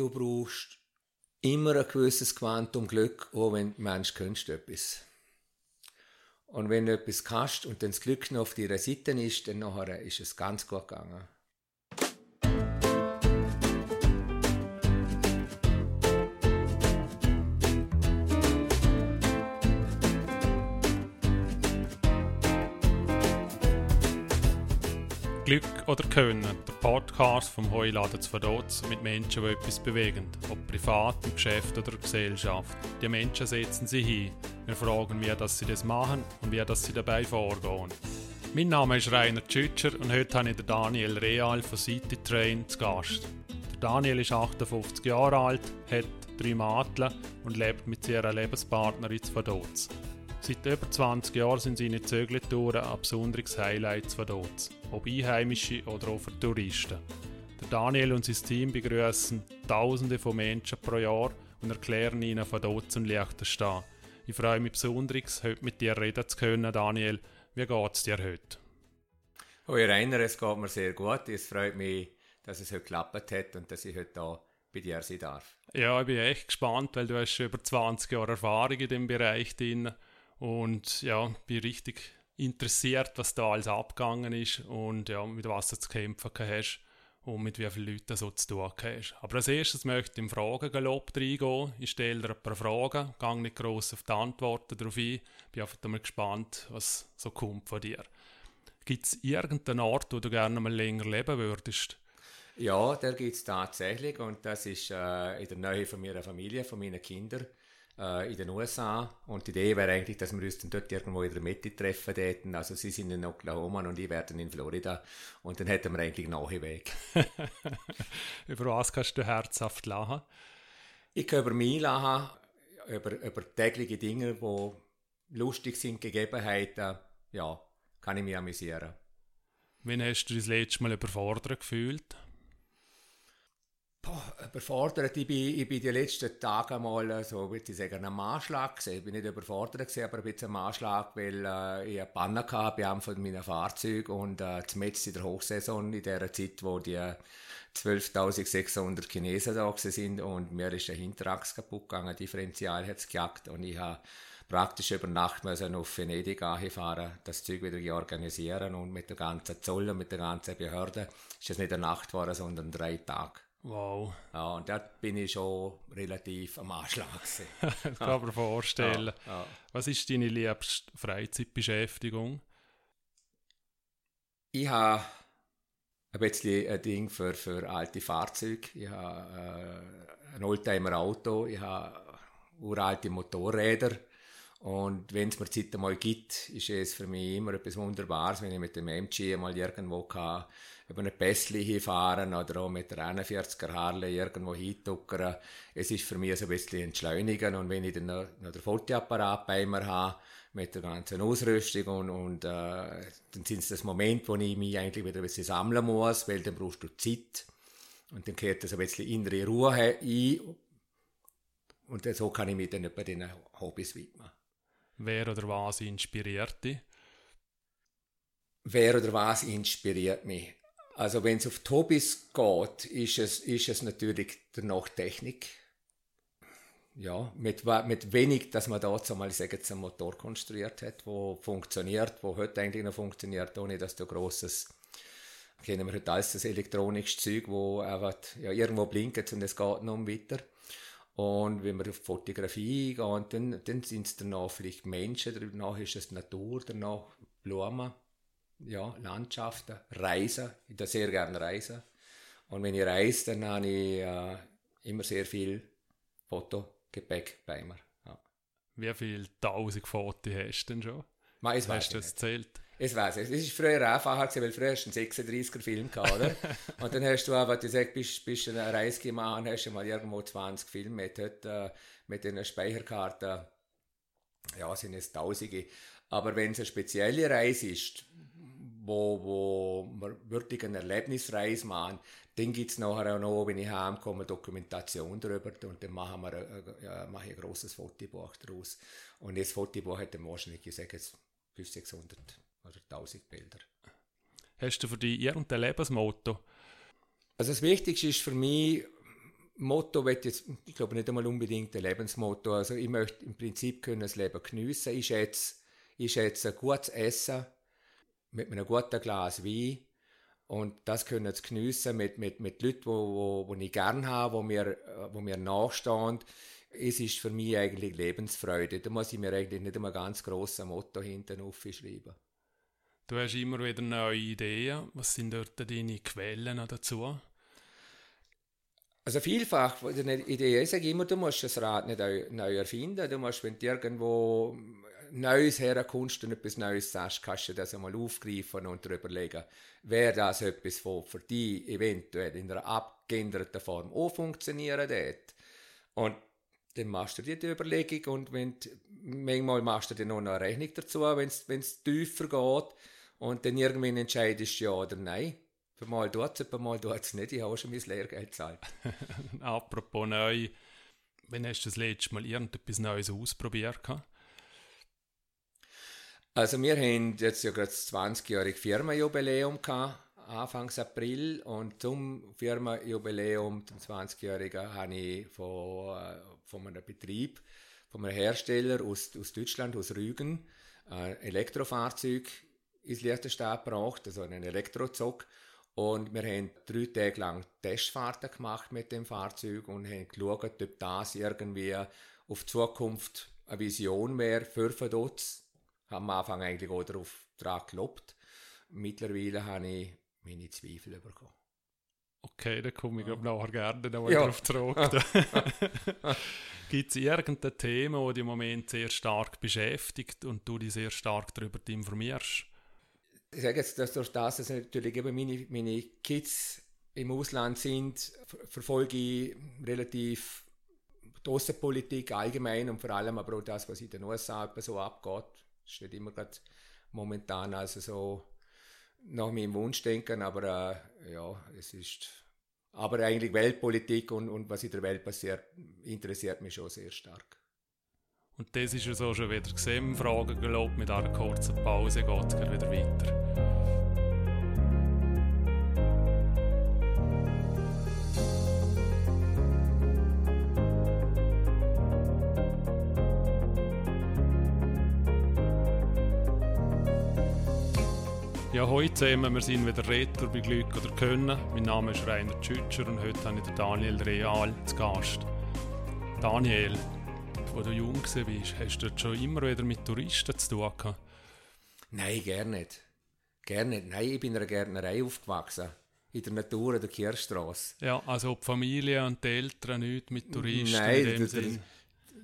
du brauchst immer ein gewisses Quantum Glück, auch wenn du Mensch kennst etwas. Und wenn du etwas kannst und dann das Glück noch auf deiner Seite ist, dann nachher ist es ganz gut gegangen. Glück oder Können, der Podcast vom Heuladen zu Verdotz mit Menschen, die etwas bewegen, ob privat, im Geschäft oder in Gesellschaft. Die Menschen setzen sie hin. Wir fragen, wie dass sie das machen und wie dass sie dabei vorgehen. Mein Name ist Rainer Tschütscher und heute habe ich den Daniel Real von City Train zu Gast. Der Daniel ist 58 Jahre alt, hat drei Mädchen und lebt mit ihrer Lebenspartnerin in Vaduz. Seit über 20 Jahren sind seine Zögeltouren ein besonderes Highlight von dort, ob Einheimische oder auch für Touristen. Der Daniel und sein Team begrüßen Tausende von Menschen pro Jahr und erklären ihnen von dort ein leichter stehen. Ich freue mich besonders, heute mit dir reden zu können, Daniel. Wie geht es dir heute? Hoi Rainer, es geht mir sehr gut. Es freut mich, dass es heute geklappt hat und dass ich heute hier bei dir sein darf. Ja, ich bin echt gespannt, weil du hast schon über 20 Jahre Erfahrung in dem Bereich drin und ja, bin richtig interessiert, was da alles abgegangen ist und ja, mit was du zu kämpfen hast und mit wie vielen Leuten so zu tun hast. Aber als erstes möchte ich im Fragengalopp reingehen. Ich stelle dir ein paar Fragen, gehe nicht gross auf die Antworten darauf ein, bin einfach mal gespannt, was so kommt von dir. Gibt es irgendeinen Ort, wo du gerne mal länger leben würdest? Ja, der gibt es tatsächlich und das ist äh, in der Nähe von meiner Familie, von meinen Kindern in den USA. Und die Idee wäre eigentlich, dass wir uns dann dort irgendwo in der Mitte treffen täten. Also sie sind in Oklahoma und ich werden in Florida. Und dann hätten wir eigentlich einen nahe Weg. über was kannst du herzhaft lachen? Ich kann über mich lachen, über, über tägliche Dinge, die lustig sind, Gegebenheiten. Ja, kann ich mich amüsieren. Wann hast du das letzte Mal überfordert gefühlt? Boah, überfordert. Ich bin, ich bin die letzten Tage mal so, würde ich sagen, am Anschlag gesehen. Ich bin nicht überfordert gewesen, aber ein bisschen am Anschlag, weil äh, ich eine Panne hatte bei einem von meinen Fahrzeugen und äh, zumindest in der Hochsaison, in der Zeit, wo die 12.600 Chinesen da sind und mir ist der Hinterachs kaputt gegangen, Differential hat es gejagt und ich habe praktisch über Nacht müssen auf Venedig fahren, das Zeug wieder organisieren und mit der ganzen Zoll und mit der ganzen Behörde ist es nicht eine Nacht geworden, sondern drei Tage. Wow. Ja, und dort bin ich schon relativ am Anschlag. das kann man mir vorstellen. Ja, ja. Was ist deine liebste Freizeitbeschäftigung? Ich habe ein bisschen ein Ding für, für alte Fahrzeuge. Ich habe äh, ein Oldtimer-Auto, ich habe uralte Motorräder. Und wenn es mir Zeit einmal gibt, ist es für mich immer etwas Wunderbares, wenn ich mit dem MG mal irgendwo kann über eine Pässli hinfahren oder auch mit der 41er Harley irgendwo hintuckern. Es ist für mich so ein bisschen entschleunigen und wenn ich dann noch, noch den Fotoapparat bei mir habe, mit der ganzen Ausrüstung und, und äh, dann sind es das Moment, wo ich mich eigentlich wieder ein bisschen sammeln muss, weil dann brauchst du Zeit und dann kehrt das ein bisschen innere Ruhe ein und so kann ich mich dann bei diesen Hobbys widmen. Wer oder was inspiriert dich? Wer oder was inspiriert mich? Also wenn es auf Tobis geht, ist es, ist es natürlich der Technik. Ja, mit, mit wenig, dass man da einmal sagen, einen Motor konstruiert hat, wo funktioniert, wo heute eigentlich noch funktioniert, ohne dass du grosses kennen wir heute alles das elektronische Zeug, wo einfach ja, irgendwo blinkt und es geht noch weiter. Und wenn wir auf Fotografie gehen, dann, dann sind es danach vielleicht Menschen, danach ist es Natur, danach Blumen ja, Landschaften, Reisen. Ich tue sehr gerne reisen. Und wenn ich reise, dann habe ich äh, immer sehr viel Fotogepäck bei mir. Ja. Wie viele tausend Fotos hast du denn schon? Es hast du das zählt? Es weiß ich. Es war früher einfacher, gewesen, weil früher hast du einen 36er Film gehabt, oder? und dann hast du einfach gesagt, bist, bist eine Reise gemacht, hast du mal irgendwo 20 Filme mit, heute, äh, mit einer Speicherkarte. Ja, sind es Tausende. Aber wenn es eine spezielle Reise ist, wo, wo wir wirklich eine Erlebnisreise machen, dann gibt es nachher auch noch, wenn ich heimkomme, Dokumentation darüber und dann machen wir ein, ja, mache ich ein grosses Fotobuch daraus. Und das Fotobuch hat dann wahrscheinlich, ich sage jetzt, 500, 600 oder 1000 Bilder. Hast du für dich irgendein Lebensmotto? Also das Wichtigste ist für mich, Motto wird jetzt, ich glaube nicht einmal unbedingt ein Lebensmotto. Also ich möchte im Prinzip können das Leben geniessen. Ich schätze, ich schätze gutes Essen mit einem guten Glas Wein und das können sie geniessen mit, mit, mit Leuten, wo, wo, wo ich gerne habe, wo mir, wo mir nachstehen. Es ist für mich eigentlich Lebensfreude. Da muss ich mir eigentlich nicht einmal ganz grosses Motto hinten aufschreiben. Du hast immer wieder neue Ideen. Was sind dort deine Quellen dazu? Also vielfach, eine Idee ist immer, du musst das Rad nicht neu erfinden. Du musst, wenn du irgendwo Neues herkommst und etwas Neues sagst, kannst du das einmal aufgreifen und dir überlegen, wäre das etwas, was für dich eventuell in einer abgeänderten Form auch funktionieren wird. Und dann machst du dir die Überlegung und wenn manchmal machst du dir noch eine Rechnung dazu, wenn es tiefer geht und dann irgendwann entscheidest du ja oder nein. Ein Mal tut es, Mal tut es nicht. Ich habe schon mein Lehrgeld gezahlt. Apropos neu, wann hast du das letzte Mal irgendetwas Neues ausprobiert? Also wir haben jetzt ja gerade das 20-jährige Firmenjubiläum gehabt, Anfangs April und zum Firmenjubiläum, zum 20-jährigen, habe ich von, äh, von einem Betrieb, von einem Hersteller aus, aus Deutschland, aus Rügen, ein Elektrofahrzeug ins Liechtenstein gebracht, also einen Elektrozug. Und wir haben drei Tage lang Testfahrten gemacht mit dem Fahrzeug und haben geschaut, ob das irgendwie auf die Zukunft eine Vision wäre für Verdutz habe am Anfang eigentlich auch darauf daran gelobt. Mittlerweile habe ich meine Zweifel bekommen. Okay, da komme ich ja. nachher gerne noch ja. darauf zurück. Gibt es irgendein Thema, das dich im Moment sehr stark beschäftigt und du dich sehr stark darüber informierst? Ich sage jetzt, dass durch das, dass natürlich eben meine, meine Kids im Ausland sind, verfolge ich relativ die Außenpolitik allgemein und vor allem aber auch das, was in den USA so abgeht ist nicht immer gerade momentan also so nach meinem Wunschdenken, aber äh, ja, es ist aber eigentlich Weltpolitik und, und was in der Welt passiert, interessiert mich schon sehr stark. Und das ist ja so schon wieder gesehen, Fragen gelobt, mit einer kurzen Pause geht es wieder weiter. Ja, heute zusammen, wir sind wieder Retter bei Glück oder Können. Mein Name ist Rainer Tschütscher und heute habe ich Daniel Real zu Gast. Daniel, als du jung warst, hast du schon immer wieder mit Touristen zu tun gehabt? Nein, gerne nicht. Gerne nicht. Nein, ich bin in einer Gärtnerei aufgewachsen. In der Natur, in der Kirchstraße. Ja, also die Familie und die Eltern nichts mit Touristen Nein, in dem Sinn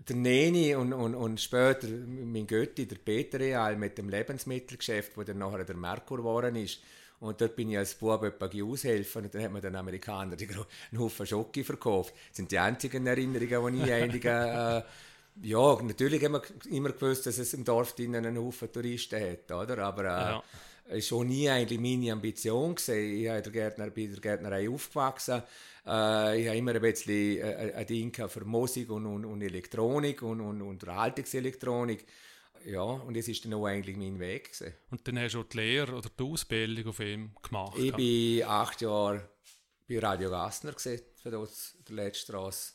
der Neni und, und, und später mein Götti, der Peter Real, mit dem Lebensmittelgeschäft, wo dann nachher der Merkur geworden ist. Und dort bin ich als Bub etwa aushelfen und dann hat mir den Amerikaner einen Haufen Schocke verkauft. Das sind die einzigen Erinnerungen, die ich eigentlich, äh, ja, natürlich haben wir immer gewusst, dass es im Dorf drinnen einen Haufen Touristen hat, oder? Aber äh, ja. ist schon nie eigentlich meine Ambition gewesen. Ich habe Gärtner, bei der Gärtnerei aufgewachsen äh, ich habe immer ein bisschen äh, ein Ding für Musik und, und, und Elektronik und, und, Unterhaltungselektronik. Ja, und das ist dann auch eigentlich mein Weg. Gewesen. Und dann hast du auch die Lehre oder die Ausbildung auf ihm gemacht? Ich bin acht Jahre bei Radio Gassner gewesen, für das, der Letztstrasse.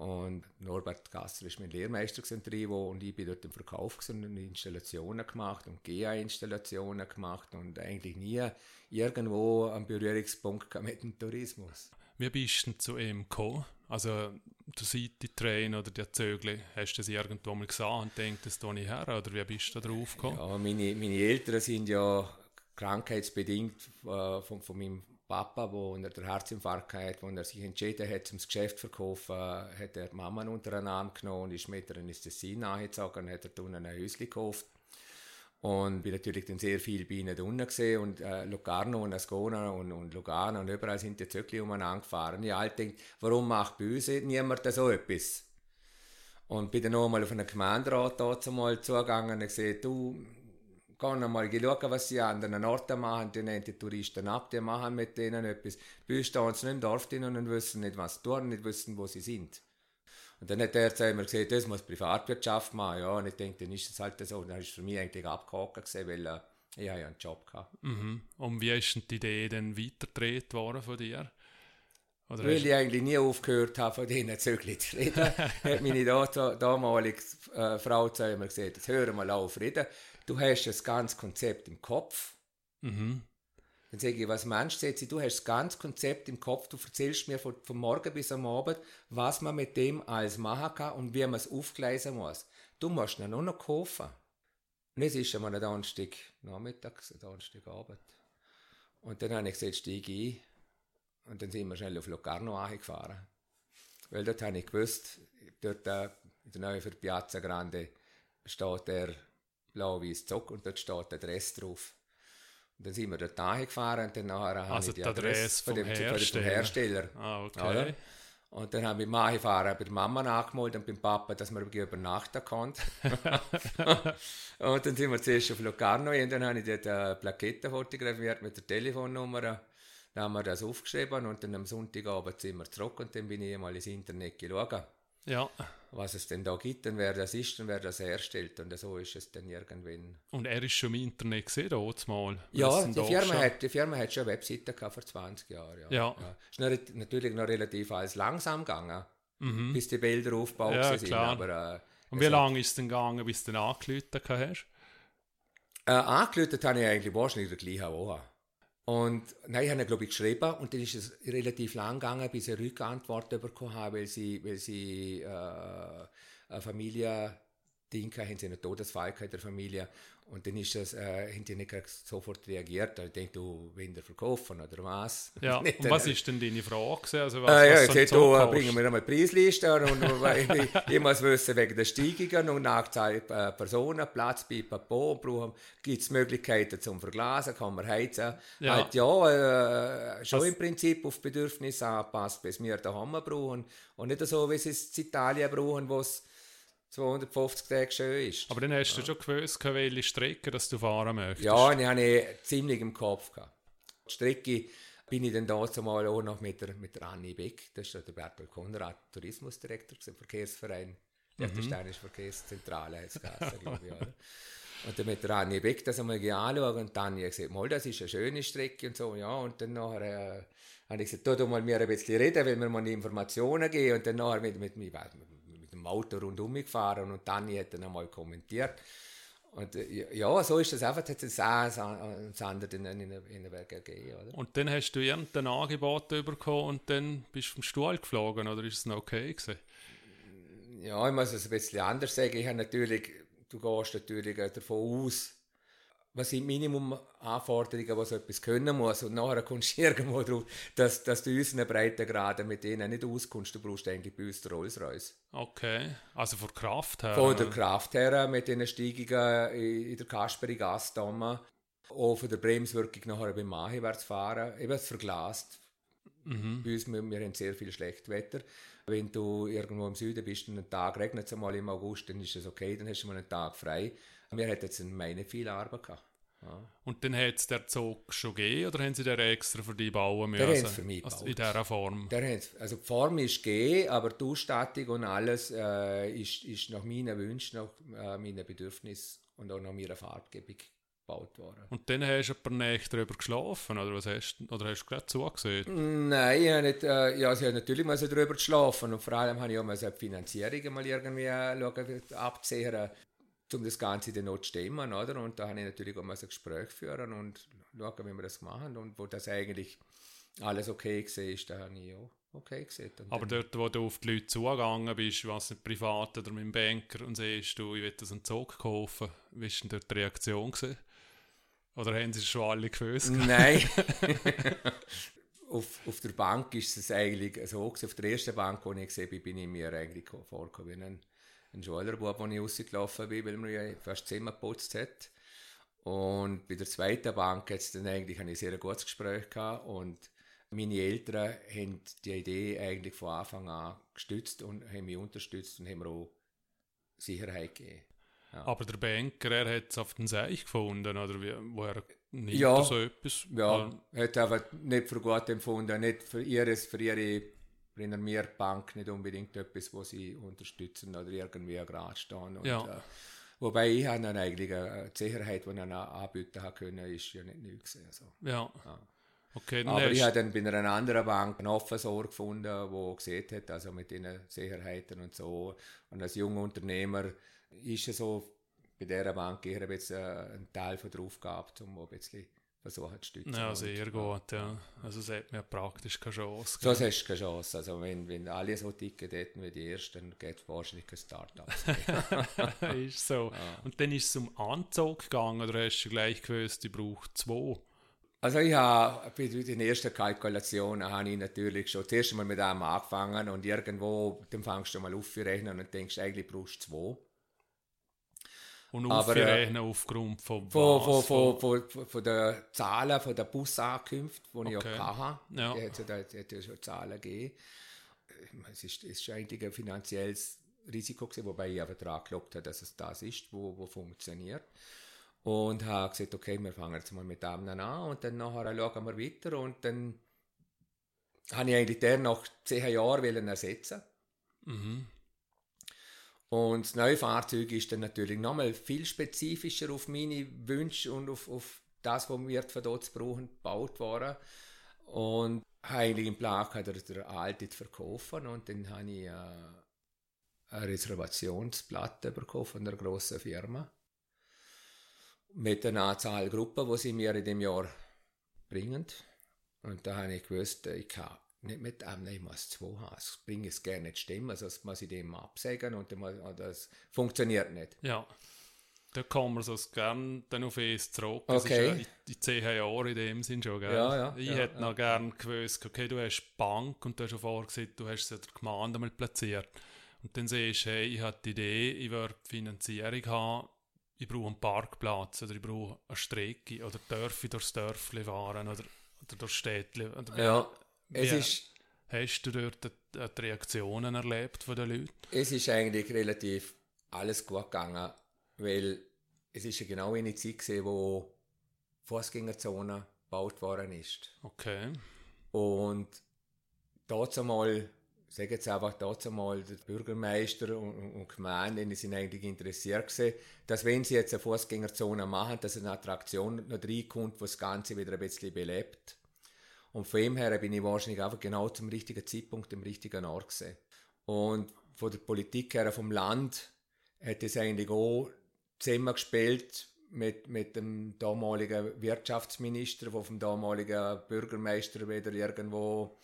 Und Norbert Gasser war mein Lehrmeister Trivo und ich bin dort im Verkauf und Installationen gemacht und GA-Installationen gemacht und eigentlich nie irgendwo einen Berührungspunkt mit dem Tourismus. Wie bist du zu ihm gekommen? Also der City-Train oder der Zögli, hast du das irgendwo mal gesehen und denkst, das tue ich her? Oder wie bist du da drauf gekommen? Ja, meine, meine Eltern sind ja krankheitsbedingt äh, von, von meinem Papa, wo er den Herzinfarkt hatte, wo er sich entschieden hat, zum Geschäft zu verkaufen, hat er die Mama unter einen Arm genommen und ist mit ihr ins Tessin nachgezogen und hat er dann ein Häuschen gekauft. Und bin natürlich dann sehr viel bei ihnen unten gesehen und äh, Locarno und Ascona und, und Lugano und überall sind die Zöckli umeinander gefahren. Ich halt denkt, warum macht bei uns niemand so etwas? Und bin dann nochmal auf einen Gemeinderat dazu mal zugegangen und gesagt, du, geh mal schauen, was sie an den Orten machen, die nehmen die Touristen ab, die machen mit denen etwas. Bei uns stehen sie nicht im Dorf drin und wissen nicht, was sie tun, nicht wissen, wo sie sind. Und dann hat er mir gesagt, das muss Privatwirtschaft machen. Ja, und ich denke, dann ist es halt so. Und dann ist es für mich eigentlich abgehakt gewesen, weil äh, ich ja einen Job gehabt. Mhm. Und wie ist denn die Idee dann weitergedreht worden von dir? Oder Weil ich eigentlich nie aufgehört habe, von denen Zögli zu reden, hat meine da- damalige äh, Frau zu mir gesagt, jetzt hör mal auf reden, du hast das ganze Konzept im Kopf. Mhm. Dann sage ich, was meinst du jetzt? Du hast das ganze Konzept im Kopf, du erzählst mir von, von morgen bis am Abend, was man mit dem alles machen kann und wie man es aufgleisen muss. Du musst ihn nur noch kaufen. Und es ist einmal ein Donnerstag nachmittags, ein Donnerstag Abend. Und dann habe ich gesagt, steige ein. Und dann sind wir schnell auf Locarno angefahren. Weil dort habe ich gewusst, dort äh, in der Nähe für Piazza Grande steht der blau-weiß Zock und dort steht der Adresse drauf. Und dann sind wir dort angefahren und dann nachher habe Also ich die die Adresse von dem, Hersteller. Hersteller. Ah, okay. Oder? Und dann habe ich beim Fahren bei der Mama nachgemeldet und beim Papa, dass man übernachten konnte. und dann sind wir zuerst auf Locarno und dann habe ich dort eine Plakette fotografiert mit der Telefonnummer. Dann haben wir das aufgeschrieben und dann am Sonntagabend sind wir zurück und dann bin ich mal ins Internet geschaut, Ja. was es denn da gibt und wer das ist und wer das herstellt. Und so ist es dann irgendwann. Und er ist schon im Internet gesehen, mal. Ja, die Firma, hat, die Firma hat schon eine Webseite gehabt vor 20 Jahren. Ja. Ja. Ist noch- natürlich noch relativ alles langsam gegangen, Mhm. bis die Bilder aufgebaut Ja, sind. klar. Aber, äh, Und wie lange ist es denn gegangen, bis du den angelötet hast? Äh, angelötet habe ich eigentlich wahrscheinlich in der gleichen Woche. Und nein, ich habe glaube ich, geschrieben und dann ist es relativ lang gegangen, bis ich eine Rückantwort bekommen habe, weil sie, weil sie äh, eine Familie, Ding haben sie einen Todesfall in der Familie und dann ist das, äh, haben die nicht sofort reagiert. Ich denke, du willst ihn verkaufen oder was? Ja, Nicht, und was äh, ist denn deine Frage? Also was, Ah, ja, was ich so sagte, du, äh, bringen wir einmal die Preisliste und, und ich, muss wissen wegen der Steigungen und Nachzahl äh, Personen, Platz bei Papo, brauchen, gibt es Möglichkeiten zum Verglasen, kann man heizen. Ja. Halt ja, äh, schon Was- im Prinzip auf Bedürfnisse anpasst, bis wir daheim brauchen und nicht so, wie sie es in Italien brauchen, wo es 250 Tage schön ist. Aber dann hast du schon gewusst, welche Strecke dass du fahren möchtest. Ja, ich habe ich ziemlich im Kopf gehabt. Die Strecke bin ich dann dazu mal auch noch mit der, mit der Anni Beck, das ist ja der Bertolt Konrad, Tourismusdirektor im Verkehrsverein, der Mhm. Steinische Verkehrszentrale heißt es, glaube ich. Oder? Und dann mit der Anni Beck das einmal anschauen und dann habe ich gesagt, mal, das ist eine schöne Strecke und so, ja, und dann nachher äh, habe ich gesagt, tu mal mir ein bisschen reden, weil wir mal die Informationen geben und dann nachher mit, mit, mit, mit dem Auto rundum gefahren und dann hat dann einmal kommentiert. Und äh, ja, so ist das einfach, hat es auch ein Sander in, in, in den Berg gegeben, oder? Und dann hast du irgendein Angebot bekommen und dann bist du vom Stuhl geflogen, oder ist es noch okay gewesen? Ja, ich muss es ein bisschen anders sagen. Ich habe natürlich, du gehst natürlich davon aus, was sind die Minimumanforderungen, was so etwas können muss. Und nachher kommst du irgendwo drauf, dass, dass du unseren Breitengraden mit denen nicht auskommst. Du brauchst eigentlich bei uns den Rolls-Royce. Okay, also von Kraft her. Von der Kraft her, mit den Steigungen in der Kasperi-Gasse da, auch von der Bremswirkung nachher beim Mahiwärts fahren, eben es verglast. Mhm. Bei uns, wir, wir haben sehr viel Schlechtwetter. Wenn du irgendwo im Süden bist und einen Tag regnet es einmal im August, dann ist es okay, dann hast du mal einen Tag frei. Wir hatten jetzt in nicht viel Arbeit gehabt. Ja. Und dann hat es der Zug schon gegeben, oder haben sie den extra für dich bauen müssen? haben sie für mich also in dieser Form. Der also die Form ist G, aber die Ausstattung und alles äh, ist, ist nach meinen Wünschen, nach äh, meinen Bedürfnissen und auch nach meiner Farbgebung gebaut worden. Und dann hast du ein paar Nächte drüber geschlafen, oder was hast du, oder hast du gerade zugesehen? Nein, ich habe nicht, äh, ja, sie haben natürlich mal so drüber geschlafen und vor allem habe ich auch mal so die Finanzierung mal irgendwie äh, schauen, um das Ganze dann noch zu stemmen, oder? Und da habe ich natürlich auch mal so ein Gespräch führen und schauen, wie wir das machen und wo das eigentlich alles okay gesehen ist, da habe ich auch okay gesehen. Und Aber dort, wo du auf die Leute zugegangen bist, was nicht privat oder mit dem Banker und siehst du, ich will das einen Zug kaufen, wie war denn dort die Reaktion? Gewesen? Oder haben sie schon alle gewusst? Nein. auf, auf der Bank ist es eigentlich so. gewesen. Auf der ersten Bank, die ich gesehen bin, bin ich mir eigentlich vorgekommen ein, ein Schülerbub, wo ich rausgelaufen bin, weil man ja fast Zimmer geputzt hat. Und bei der zweiten Bank hat's dann eigentlich ein sehr gutes Gespräch gehabt und meine Eltern haben die Idee eigentlich von Anfang an gestützt und haben mich unterstützt und haben mir auch Sicherheit gegeben. Aber der Banker, er hat es auf den Seich gefunden, oder wie, woher nimmt Ja. er so etwas? Ja, hat einfach nicht für gut empfunden, nicht für, ihres, für ihre renommierte Bank nicht unbedingt etwas, wo sie unterstützen oder irgendwie gerade stehen. Und, Ja. äh, wobei ich habe dann eigentlich eine die Sicherheit, die ich dann anbieten habe können, ist ja nicht neu gewesen. Also, Ja. ja. Okay, Aber ich habe dann bei einer anderen Bank einen Offensor gefunden, der gesehen hat, also mit den Sicherheiten und so. Und als junger Unternehmer ist es so bei dieser Bank eher ein bisschen ein Teil von der Aufgabe, um ein bisschen versuchen zu stützen. Ja, sehr gut, ja. Also es hat mir praktisch keine Chance. So hast du keine Chance. Also wenn, wenn alle so ticken hätten wie die Ersten, dann geht es wahrscheinlich kein Start-up. ist so. Ja. Und dann ist es um Anzug gegangen, oder hast du gleich gewusst, ich brauche zwei? Also ich habe bei den ersten Kalkulationen habe ich natürlich schon zuerst mal mit einem angefangen und irgendwo, dann fängst du mal aufzurechnen und denkst, eigentlich brauchst du zwei. Und aufrechnen äh, aufgrund von, von, von, von, von, von, von der Zahlen, von der Busankünfte, die okay. ich ja hatte. Ja. Die hat, da, hat ja schon Zahlen gegeben. Es ist, es ist eigentlich ein finanzielles Risiko gewesen, wobei ich aber daran geglaubt habe, dass es das ist, wo, wo funktioniert. Und habe gesagt, okay, wir fangen jetzt mal mit dem an und dann nachher schauen wir weiter und dann habe ich eigentlich den nach zehn Jahren ersetzen. Mhm. Und das neue Fahrzeug ist dann natürlich nochmal viel spezifischer auf meine Wünsche und auf, auf das, was wir von dort brauchen, gebaut worden. Und habe eigentlich im Plan gehabt, der alte zu verkaufen und dann habe ich äh, eine Reservationsplatte bekommen von einer grossen Firma mit der Anzahl Gruppen, die sie mir in dem Jahr bringen. Und da habe ich gewusst, ich kann nicht mit einem, ich muss zwei haben. Das bringt es gerne nicht stimmen, also das muss ich dem absägen und das funktioniert nicht. Ja. Da kommen wir so gern dann auf es zurück. Das okay. ist ja die zehn Jahre in dem Sinn schon, gell? Ja, ja. Ich ja, hätte ja, noch gern gewusst, okay, du hast Bank und du hast schon vorher gesagt, du hast es ja der Gemeinde mal platziert. Und dann siehst du, hey, ich habe die Idee, ich werde Finanzierung haben, ich brauche einen Parkplatz oder ich brauche eine Strecke oder darf ich durchs Dörfli fahren oder, oder durch Städtli. Oder ja, es ist... Hast du dort die Reaktionen erlebt von den Leuten? Es ist eigentlich relativ alles gut gegangen, weil es ist ja genau eine Zeit gewesen, wo Fußgängerzone gebaut worden ist. Okay. Und dort einmal sage jetzt einfach dazu mal, der Bürgermeister und, und Gemeinden sind eigentlich interessiert gewesen, dass wenn sie jetzt eine Fußgängerzone machen, dass eine Attraktion noch reinkommt, die das Ganze wieder ein bisschen belebt. Und von dem her bin ich wahrscheinlich einfach genau zum richtigen Zeitpunkt im richtigen Ort gesehen. Und von der Politik her, vom Land, hat es eigentlich auch zusammengespielt mit, mit dem damaligen Wirtschaftsminister, der vom damaligen Bürgermeister wieder irgendwo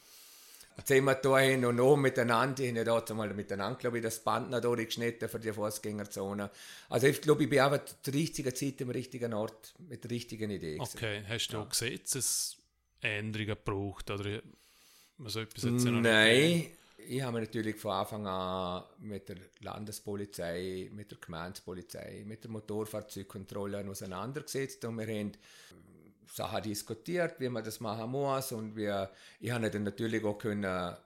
Zehn da hin und noch miteinander. Ich habe da mal miteinander, glaube ich, das Band noch geschnitten für die Fußgängerzone. Also ich glaube, ich bin einfach zur richtigen Zeit am richtigen Ort mit der richtigen Idee. Okay, hast du ja. Gesetzesänderungen gebraucht oder? So etwas jetzt Nein, ich habe mich natürlich von Anfang an mit der Landespolizei, mit der Gemeindepolizei, mit der Motorfahrzeugkontrolle auseinandergesetzt und wir haben Sachen diskutiert, wie man das machen muss und wir, ich habe dann natürlich auch können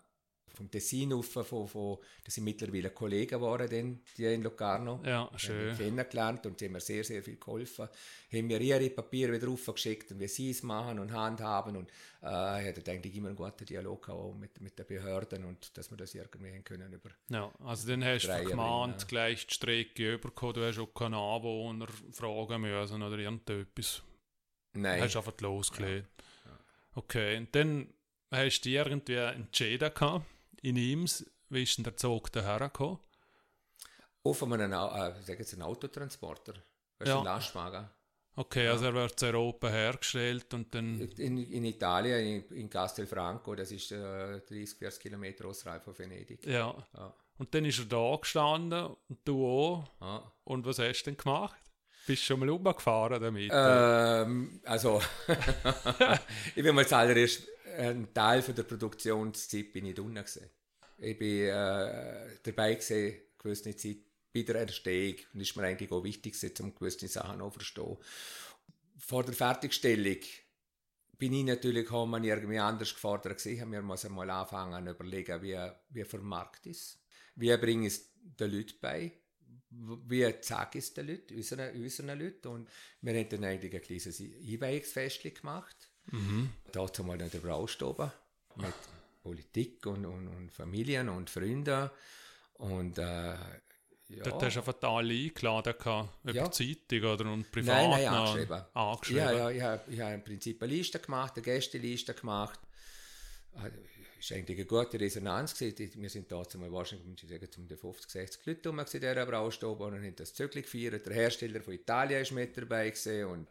vom Tessin auf, von, von, das sind mittlerweile Kollegen geworden, die in Locarno. Ja, schön. kennengelernt und die haben mir sehr, sehr viel geholfen. Haben mir ihre Papiere wieder aufgeschickt und wie sie es machen und handhaben und äh, ich hatte eigentlich immer einen guten Dialog auch mit, mit den Behörden und dass wir das irgendwie können über Ja, also dann hast du gemahnt, ja. gleich die Strecke übergekommen, du hast auch keine Anwohner fragen müssen oder irgendetwas. Nein. Hast einfach losgelegt. Ja. Okay, und dann hast du irgendwie entschieden gehabt, in Ims, wie ist denn der Zug daher gekommen? Auf einem, äh, einen Autotransporter. Weißt ja. ein Lastwagen. Okay, also er wird in Europa hergestellt und dann... In, in Italien, in, in Castelfranco, das ist äh, 30, 40 Kilometer außerhalb von Venedig. Ja. ja. Und dann ist er da gestanden und du auch. Ja. Und was hast du denn gemacht? Bist du schon mal umgefahren damit? Ähm, also, ich bin mal zuallererst ein Teil von der Produktionszeit bin ich drinnen gewesen. Ich bin äh, dabei gewesen, gewisse Zeit bei der Entstehung. Und ist mir eigentlich auch wichtig gewesen, um gewisse Sachen zu verstehen. Vor der Fertigstellung bin ich natürlich auch mal irgendwie anders gefordert gewesen. Wir müssen mal anfangen zu überlegen, wie, wie vermarkt ist. Wie bringe ich es den Leuten bei? wie sage ich es den Leuten, unseren, unseren Leuten. Und wir haben dann eigentlich ein kleines Einweihungsfest gemacht. Mhm. Dazu mal der Braustube mit Politik und, und, und Familien und Freunden. Und äh, ja. Dort hast du einfach alle eingeladen, über Ja. Zeitung oder und privat Nein, nein, angeschrieben. angeschrieben. Ja, ja, ich habe ich im Prinzip eine Liste gemacht, eine Gästeliste gemacht. Ist eigentlich eine gute Resonanz gewesen. Die- Wir sind da zum wahrscheinlich, ich sagen, zum 50, 60 Leute rum in dieser Braustube und haben das Zögli gefeiert. Der Hersteller von Italien ist mit dabei gewesen und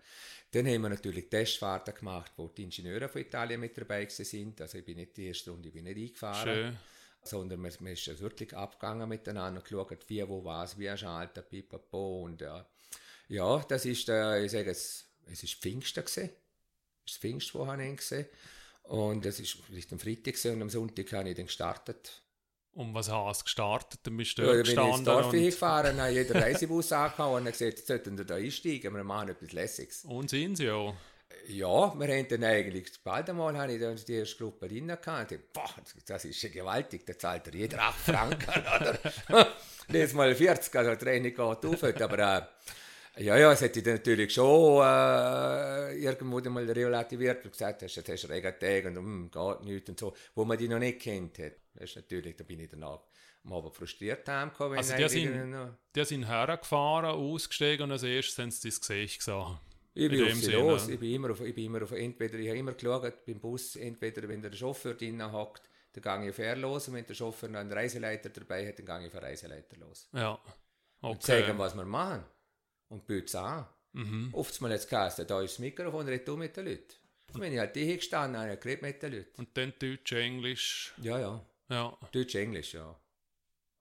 dann haben wir natürlich Testfahrten gemacht, wo die Ingenieure von Italien mit dabei gewesen sind. Also ich bin nicht die erste Runde, ich bin nicht eingefahren Schön. sondern man, man ist wirklich abgegangen miteinander, geschaut, wie, wo, was, wie schalten, pipapo und ja. Ja, das ist, äh, ich sage es, es ist Pfingsten gewesen. Es ist Pfingstwochenende gewesen. Und es ist, ist am Freitag gewesen und am Sonntag habe ich dann gestartet. Und was hast du gestartet? Dann bist du Ja, dann bin ich ins gestanden Dorf und, hingefahren, habe jeder Reisebus angehauen und habe gesagt, jetzt sollten wir da einsteigen, wir machen etwas Lässiges. und sind sie ja. Ja, wir haben dann eigentlich, bald einmal habe ich dann die erste Gruppe drin gehabt. und dachte, Boah, das ist ja gewaltig, da zahlt er jeder 8 Franken, oder? Jetzt mal 40, also die Training geht auf. Aber äh, ja, ja, es hätte natürlich schon äh, irgendwo mal relativiert und gesagt, hast, jetzt hast du Regentage und hm, geht nichts und so, wo man die noch nicht kennt hat. Das ist natürlich, da bin ich danach am Abend frustriert heimgekommen. Also die sind- noch- Die sind hergefahren, ausgestiegen und als erstes haben sie dein Gesicht gesehen. Ich In bin auf sie los. Ich bin immer auf, ich bin immer auf, entweder, ich habe immer geschaut beim Bus, entweder wenn der Chauffeur drinnen hockt, dann gehe ich auf er los und wenn der Chauffeur noch einen Reiseleiter dabei hat, dann gehe ich auf den Reiseleiter los. Ja. Und Okay. zeigen, was wir machen. Und bieten es an. Mhm. Oft mal jetzt geheißen, da ist das Mikrofon, red du mit den Leuten. Und wenn ich halt hier gestanden habe, geredet mit den Leuten. Und dann Deutsch, Englisch. Ja, ja. Ja. Deutsch, Englisch, ja.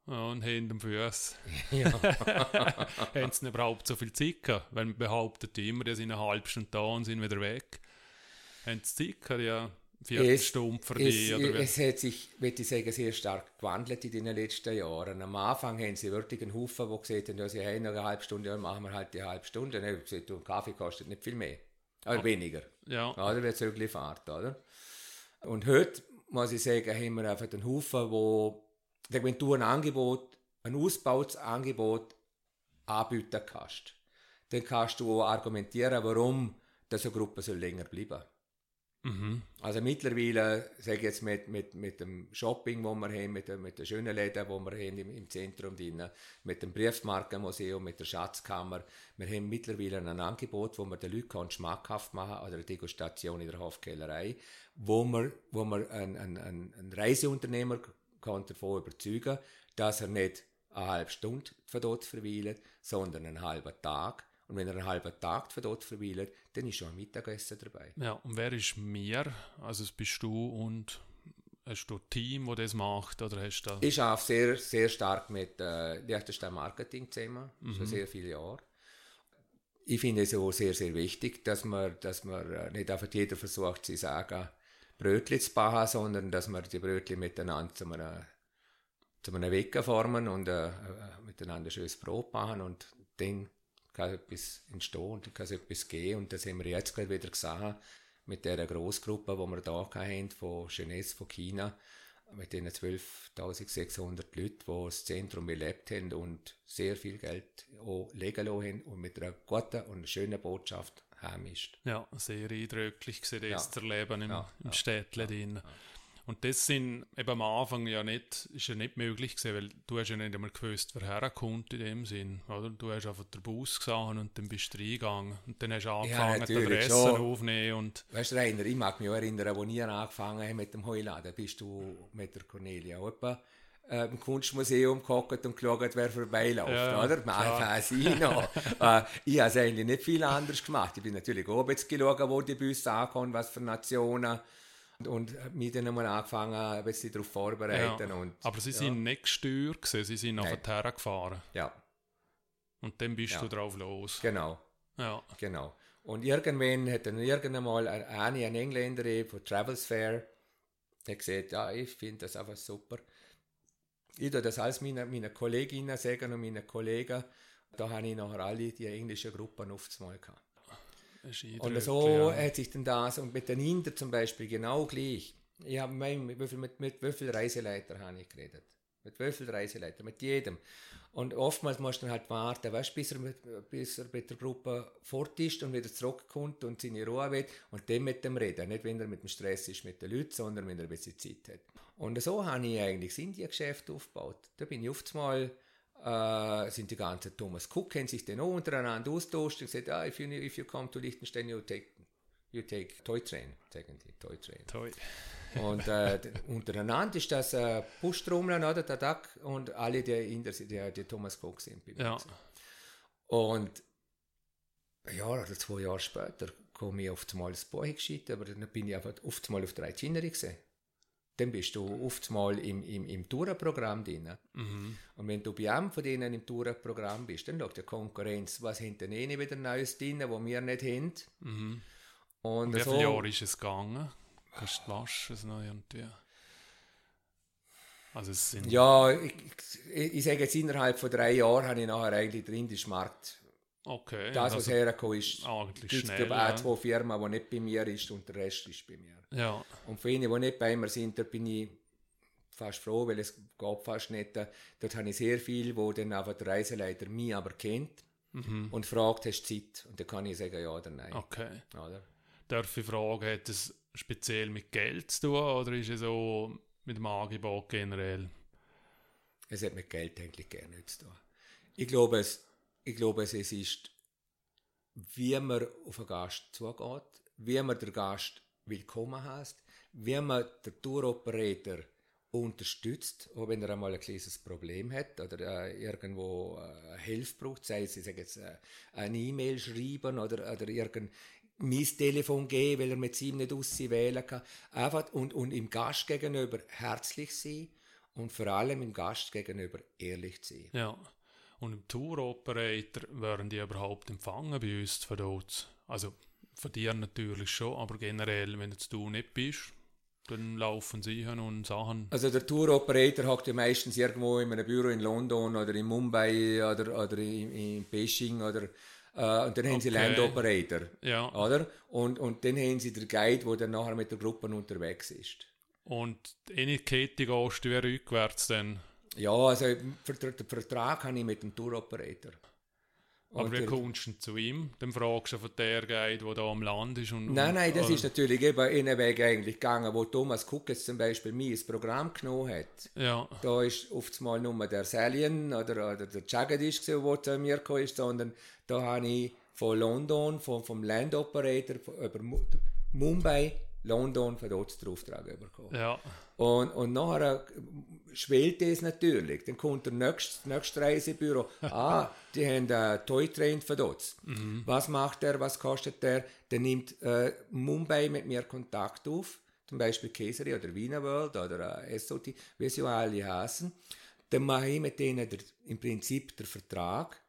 ja und Hände am Fuß. ja. haben sie überhaupt so viel Zeit gehabt? Weil man behauptet immer, die sind eine halbe Stunde da und sind wieder weg. Haben sie Zeit gehabt, ja? Viertelstunde für die? es, Oder es hat sich, würde ich sagen, sehr stark gewandelt in den letzten Jahren. Am Anfang haben sie wirklich einen Haufen, die gesagt haben, ja, sie haben noch eine halbe Stunde, ja, machen wir halt die halbe Stunde. Dann habe ich gesagt, du, Kaffee kostet nicht viel mehr. Aber weniger. ja. Oder? Wird es Fahrt, oder? Und heute, muss ich sagen, haben wir einfach einen Haufen, wo, wenn du ein Angebot, ein ausgebautes Angebot anbieten kannst, dann kannst du auch argumentieren, warum diese Gruppe soll länger bleiben Mhm. also mittlerweile, sage ich jetzt mit, mit, mit dem Shopping, wo wir haben, mit, mit den schönen Läden, wo wir haben im, im Zentrum drin, mit dem Briefmarkenmuseum, mit der Schatzkammer, wir haben mittlerweile ein Angebot, wo wir den Leuten kann schmackhaft machen oder eine Degustation in der Hofkellerei, wo man, wo man einen, einen einen Reiseunternehmer kann davon überzeugen, dass er nicht eine halbe Stunde von dort verweilt, sondern einen halben Tag. Und wenn er einen halben Tag von dort verweilt, dann ist schon ein Mittagessen dabei. ja. Und wer ist mir? Also es bist du und hast du ein Team, das das macht? Oder hast du. Ich arbeite sehr, sehr stark mit äh, Liechtenstein Marketing zusammen, schon sehr viele Jahre. Ich finde es auch sehr, sehr wichtig, dass man, dass man äh, nicht einfach jeder versucht, zu sagen, Brötchen zu backen, sondern dass man die Brötchen miteinander zu einem, zu einem Wecken formen und äh, äh, miteinander schönes Brot machen und dann kann etwas entstehen und kann etwas gehen und das haben wir jetzt gerade wieder gesehen mit der Großgruppe, die wir da haben, von Chinesen, von China, mit den 12.600 Leuten, die das Zentrum belebt haben und sehr viel Geld auch legen lassen und mit einer guten und schönen Botschaft heimisch. Ja, sehr eindrücklich gesehen, das Ja. erleben im, Ja, im ja, Städtle drin. Und das sind eben am Anfang ja nicht, ist ja nicht möglich gewesen, weil du hast ja nicht einmal gewusst, wer herkommt in dem Sinn, oder? Du hast einfach den Bus gesehen und dann bist du reingegangen und dann hast du angefangen, die natürlich, Adressen schon. aufzunehmen und Weißt du, Rainer, ich mag mich auch erinnern, als ich angefangen habe mit dem Heuladen, bist du mit der Cornelia etwa äh, im Kunstmuseum gehockt und geschaut, wer vorbeiläuft, Ja, oder? klar. Mal ich noch. äh, ich habe es eigentlich nicht viel anders gemacht. Ich bin natürlich auch jetzt geschaut, wo die Busse ankommen, was für Nationen. Und, mich dann einmal angefangen, ein bisschen darauf vorzubereiten. Ja, Und, aber sie ja, sind nicht gesteuert gewesen, sie sind Nein. einfach hergefahren. Ja, Und dann bist Ja. du drauf los. genau. Ja. Genau. Und irgendwann hat dann irgendwann mal ein- eine, ein Engländer eben von Travels Fair, der gesagt, ja, ich finde das einfach super. Ich tue das alles meinen meine Kolleginnen sagen und meinen Kollegen. Da habe ich nachher alle die englischen Gruppen oft mal gehabt. Und so ja. hat sich dann das, und mit den Indern zum Beispiel genau gleich. Ich habe mit, mit, mit wie viel Reiseleiter habe ich geredet? Mit wie viel Reiseleiter? Mit jedem. Und oftmals musst du dann halt warten, weißt, bis, er mit, bis er mit der Gruppe fort ist und wieder zurückkommt und seine Ruhe will und dann mit dem reden. Nicht, wenn er mit dem Stress ist mit den Leuten, sondern wenn er ein bisschen Zeit hat. Und so habe ich eigentlich das Indien-Geschäft aufgebaut. Da bin ich oft mal äh, sind die ganzen Thomas Cook, kennen sich den auch untereinander austauscht und gesagt, ah, if you, if you come to Liechtenstein, you take, you take Toy Train, sagen die, Toy Train. Toi. Und äh, untereinander ist das äh, Bustrummeln, oder, der Tag, und alle die, Inder, die, die Thomas Cook sind. Ja. Und ein Jahr oder zwei Jahre später komme ich oft mal ins Buch geschickt, aber dann bin ich einfach oft mal auf drei Kinder gesehen. Dann bist du oft mal im, im, im Tourenprogramm drin. Mhm. Und wenn du bei einem von denen im Tourenprogramm bist, dann schaut die Konkurrenz, was hinten eh wieder Neues drin, wo wir nicht haben. Mhm. Und Wie so, viele Jahre ist es gegangen? Kannst du waschen es noch irgendwie? Also es sind... Ja, ich, ich, ich sage jetzt innerhalb von drei Jahren habe ich nachher eigentlich den indischen Markt. Okay. Das, was also, hergekommen ist, eigentlich gibt es glaube ja. auch zwei Firmen, die nicht bei mir ist und der Rest ist bei mir. ja. Und für jene, die nicht bei mir sind, da bin ich fast froh, weil es geht fast nicht. Dort habe ich sehr viel, wo dann einfach der Reiseleiter mich aber kennt Mhm. und fragt, hast du Zeit? Und dann kann ich sagen, ja oder nein. Okay. Oder? Darf ich fragen, hat es speziell mit Geld zu tun oder ist es so mit dem Angebot generell? Es hat mit Geld eigentlich gerne nichts zu tun. Ich glaube, es, ich glaube, es ist, wie man auf einen Gast zugeht, wie man den Gast willkommen heißt, wie man den Touroperator unterstützt, auch wenn er einmal ein kleines Problem hat oder äh, irgendwo äh, Hilfe braucht, sei es ich sage jetzt, äh, eine E-Mail schreiben oder, oder irgendein mein Telefon geben, weil er mit ihm nicht auswählen kann. Einfach und, und im Gast gegenüber herzlich sein und vor allem im Gast gegenüber ehrlich sein. Ja. Und im Tour-Operator werden die überhaupt empfangen bei uns von dort? Also von dir natürlich schon, aber generell, wenn jetzt du nicht bist, dann laufen sie hin und Sachen. Also der Tour-Operator hockt ja meistens irgendwo in einem Büro in London oder in Mumbai oder, oder in, in Beijing oder äh, und dann haben sie Okay. Land-Operator, Ja. oder? Und, und dann haben sie den Guide, der dann nachher mit der Gruppe unterwegs ist. Und eine Kette gehst du wie rückwärts dann. Ja, also den Vertrag habe ich mit dem Tour-Operator. Aber Und wie kommst du zu ihm? Dann fragst du von der Guide, der da am Land ist. Und, Nein, nein, das oder- ist natürlich eben in einen Weg eigentlich gegangen, wo Thomas Cook jetzt zum Beispiel mir ins Programm genommen hat. Ja, Da ist oft mal nur der Salien oder, oder der Jagadish, der zu mir gekommen ist, sondern da habe ich von London, von, vom Land Operator, von, über Mu- Mumbai, London, von dort den Auftrag bekommen. ja, Und, und nachher äh, schwelt es natürlich. Dann kommt der nächste, nächste Reisebüro. Ah, die haben einen Toy Train für dort. Was macht der? Was kostet der? Der nimmt äh, Mumbai mit mir Kontakt auf. Zum Beispiel Kesari oder Wiener World oder äh, SOT, wie sie alle heißen. Dann mache ich mit denen der, im Prinzip den Vertrag.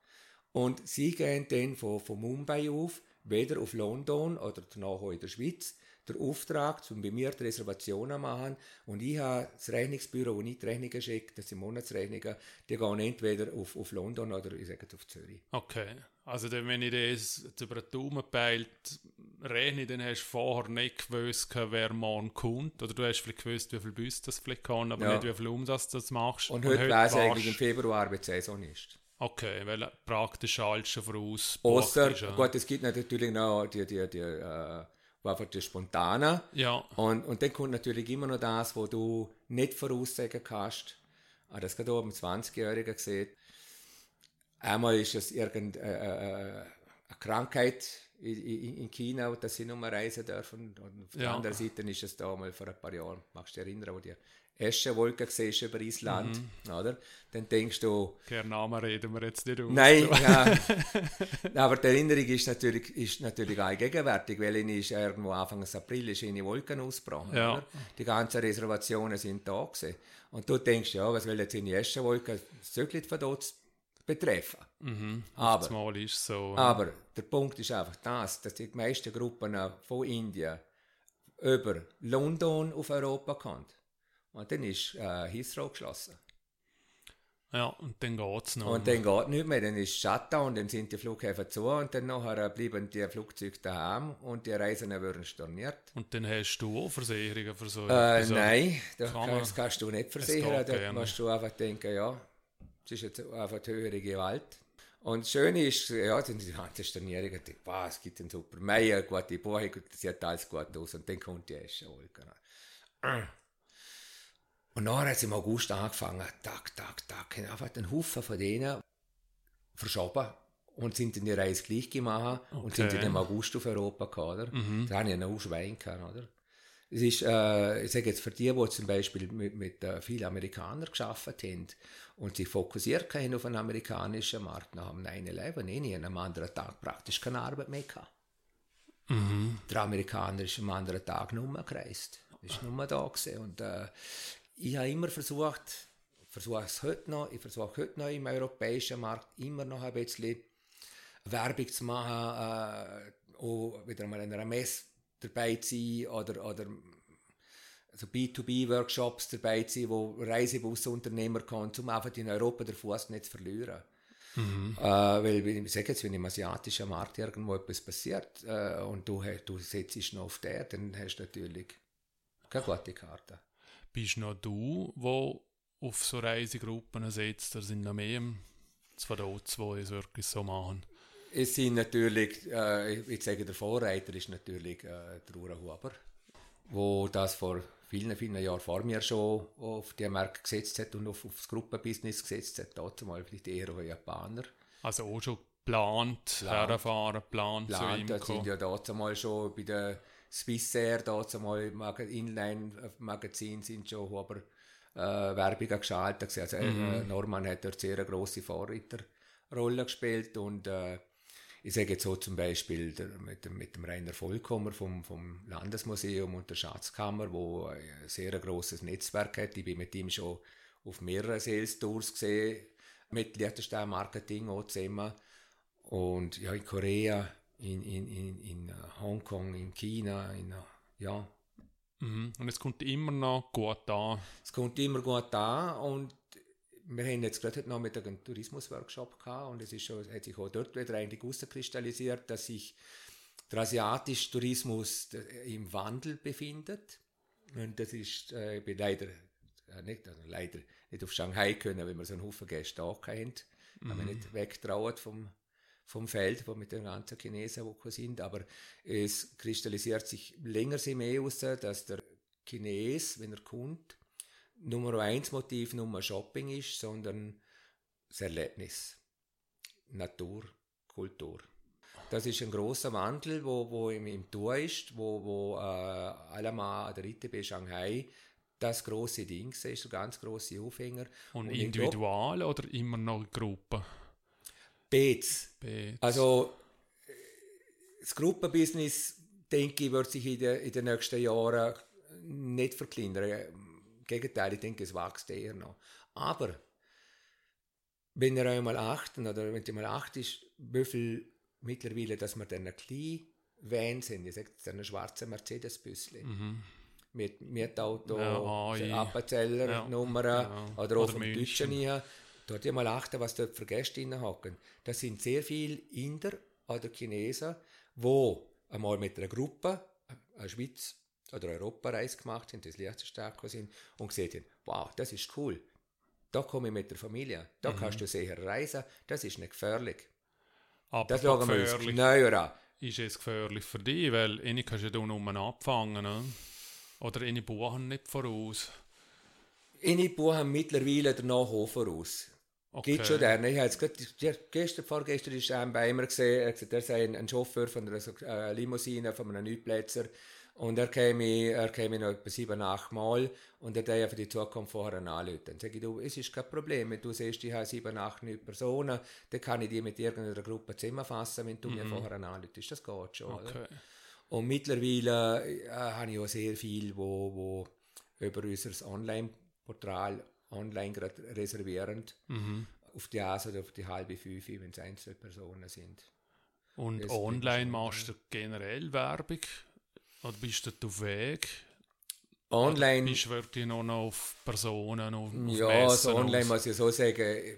Und sie gehen dann von, von Mumbai auf, weder auf London oder danach auch in der Schweiz, der Auftrag, um bei mir die Reservationen machen. Und ich habe das Rechnungsbüro, wo ich die Rechnungen schicke, das sind Monatsrechnungen, die gehen entweder auf, auf London oder ich sage auf Zürich. okay. Also dann, wenn ich das über den Daumen peilt, rechne, dann hast du vorher nicht gewusst, wer morgen kommt. Oder du hast vielleicht gewusst, wie viel Bus das vielleicht kann, aber Ja. nicht, wie viel Umsatz das machst. Und, heute weiss ich eigentlich im Februar, wie die Saison ist. Okay, weil praktisch alles schon voraus Außer, gut, es gibt natürlich noch die, die, die, äh, einfach die Spontane. Ja, Und, und dann kommt natürlich immer noch das, wo du nicht voraussagen kannst. Ah, das gerade oben 20-Jähriger gesehen. Einmal ist es irgendeine äh, äh, eine Krankheit in, in, in China, dass sie nicht mehr reisen dürfen. Und auf der Ja. anderen Seite ist es da mal vor ein paar Jahren, magst du dich erinnern, wo die Eschenwolke siehst über Island, Mhm. oder? Dann denkst du, keinen Namen reden wir jetzt nicht aus. Nein, ja. aber die Erinnerung ist natürlich, ist natürlich allgegenwärtig, weil in ist irgendwo Anfang April ist eine Wolken ausgebrochen. Ja. Oder? Die ganzen Reservationen sind da gewesen. Und du denkst, ja, was will jetzt eine Eschenwolke Zöglit von dort betreffen? Mhm. Aber- Das Mal ist so. Aber der Punkt ist einfach das, dass die meisten Gruppen von Indien über London auf Europa kommen. Und dann ist äh, Heathrow geschlossen. Ja, und dann geht es noch. Und dann geht nicht mehr, dann ist Shutdown, dann sind die Flughäfen zu und dann nachher bleiben die Flugzeuge daheim und die Reisen werden storniert. Und dann hast du auch Versicherungen für so Äh, etwas? nein, das kann kannst, man- kannst du nicht versichern. Da musst du einfach denken, ja, es ist jetzt einfach die höhere Gewalt. Und das Schöne ist, ja, dann die ganzen Stornierungen, die, wow, es gibt einen super Meier, gute Buchung, das sieht alles gut aus und dann kommt die Wolke. Und nachher hat es im August angefangen, tak, tak, tak, haben einfach einen Haufen von denen verschoben und sind dann die Reise gleich gemacht okay. und sind dann im August auf Europa gekommen, oder? Mhm. Da habe ich einen Schwein gehabt, oder? Es ist, äh, ich sage jetzt für die, die zum Beispiel mit, mit äh, vielen Amerikanern geschafft haben und sich fokussiert haben auf den amerikanischen Markt nach dem 9-11, eh nie am anderen Tag praktisch keine Arbeit mehr gehabt. Mhm. Der Amerikaner ist am anderen Tag nur gereist. Ist nur da gewesen. Und äh, ich habe immer versucht, versuche es heute noch, ich versuche heute noch im europäischen Markt immer noch ein bisschen Werbung zu machen, äh, auch wieder mal in einer Messe dabei zu sein oder, oder also B2B-Workshops dabei zu sein, wo Reisebusunternehmer kommen, um einfach in Europa den Fuß nicht zu verlieren. Mhm. Äh, weil, ich sage jetzt, wenn im asiatischen Markt irgendwo etwas passiert äh, und du, du setzt noch auf der, dann hast du natürlich keine gute Karte. Bist noch du, wo auf so Reisegruppen setzt, da sind noch mehr zwei Dots, die es wirklich so machen? Es sind natürlich, äh, ich sage, der Vorreiter ist natürlich äh, der Ura Huber, wo das vor vielen, vielen Jahren vor mir schon auf die Märkte gesetzt hat und auf, auf das Gruppenbusiness gesetzt hat. Dazu mal vielleicht eher auch Japaner. Also auch schon geplant, herfahren, geplant, geplant zu ihm sind ja dazu mal schon bei der Swissair, dazu mal Inline-Magazin sind schon Huber äh, Werbungen geschaltet. Also mhm. äh, Norman hat dort sehr eine grosse Vorreiterrolle gespielt und äh, ich sage jetzt so zum Beispiel der, mit, dem, mit dem Rainer Vollkommer vom, vom Landesmuseum und der Schatzkammer, wo ein sehr großes Netzwerk hat. Ich bin mit ihm schon auf mehreren Sales Tours gesehen, mit Liechtenstein Marketing auch zusammen. Und ja, in Korea, in, in, in, in Hongkong, in China, in, ja. Mhm. Und es kommt immer noch gut an. Es kommt immer gut an und wir haben jetzt gerade heute Nachmittag einen Tourismusworkshop gehabt und es ist schon, hat sich auch dort wieder eigentlich herauskristallisiert, dass sich der asiatische Tourismus im Wandel befindet. Und das ist, äh, ich bin leider, äh, nicht, also leider nicht auf Shanghai können, weil wir so einen Haufen Gäste auch haben. Mhm. Haben wir nicht weggetraut vom, vom Feld, wo mit den ganzen Chinesen, die sind. Aber es kristallisiert sich länger mehr aus, dass der Chines, wenn er kommt, Nummer eins Motiv nur Shopping ist, sondern das Erlebnis. Natur, Kultur. Das ist ein großer Wandel, wo, wo im, im Tour ist, wo, wo äh, Alama der ITB Shanghai das große Ding ist, der ganz große Aufhänger. Und, Und individual oder immer noch Gruppe? Beats. Also das Gruppenbusiness, denke ich, wird sich in den, in den nächsten Jahren nicht verkleinern Gegenteil, ich denke, es wächst eher noch. Aber wenn ihr einmal achten, oder wenn ihr mal acht ist, wie viel mittlerweile, dass wir dann ein kleinen Van sind, ich sage jetzt einen schwarzen Mercedes-Büsschen. Mhm. Mit Mietauto, ja, Appenzeller, ja, Nummern ja, oder auch vom Deutschen hier. Dort ihr mal achten, was dort für Gäste hocken. Das sind sehr viele Inder oder Chinesen, die einmal mit einer Gruppe, eine äh, Schweiz, oder Europareise gemacht haben, das Liechtenstein sind und gesehen haben, wow, das ist cool. Da komme ich mit der Familie, da mhm. kannst du sicher reisen, das ist nicht gefährlich. Aber das schauen wir uns näher an. Ist es gefährlich für dich, weil eine kannst du ja nur abfangen, ne? oder eine buchen nicht voraus? Eine buchen mittlerweile danach auch voraus. Okay. Gibt schon den. Ich habe gerade, gestern, vorgestern ist er bei mir gesehen, er gesagt, er sei ein, ein Chauffeur von einer äh, Limousine, von einem Neuplätzer, und er käme, er käme noch etwa sieben, acht Mal und er darf für die Zukunft vorher anrufen. Dann sage ich, du, es ist kein Problem, wenn du siehst, ich habe sieben, acht, neun Personen, dann kann ich die mit irgendeiner Gruppe zusammenfassen, wenn du mhm. mir vorher anrufst. Das geht schon, okay. Und mittlerweile äh, habe ich auch sehr viel, wo, wo über unser Online-Portal online gerade reservieren, mhm. auf die Ase oder auf die halbe fünf, wenn es einzelne Personen sind. Und das online machst du generell Werbung? Oder bist du auf Weg? Online. Oder bist du wirklich noch auf Personen, auf, auf Ja, also online muss ich so sagen,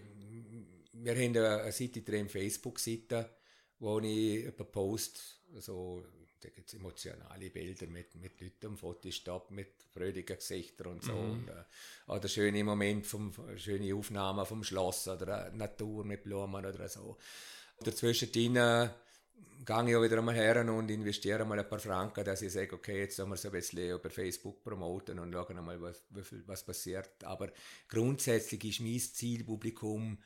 wir haben eine Seite drin, Facebook-Seite, wo ich ein Post, also jetzt emotionale Bilder mit, mit Leuten am Fotostab, mit fröhlichen Gesichtern und so. Mhm. Und, äh, oder schöne Momente, vom, schöne Aufnahmen vom Schloss oder Natur mit Blumen oder so. Dazwischen gehe ich auch wieder einmal her und investiere mal ein paar Franken, dass ich sage, okay, jetzt sollen wir es ein bisschen über Facebook promoten und schauen mal, was, was passiert. Aber grundsätzlich ist mein Zielpublikum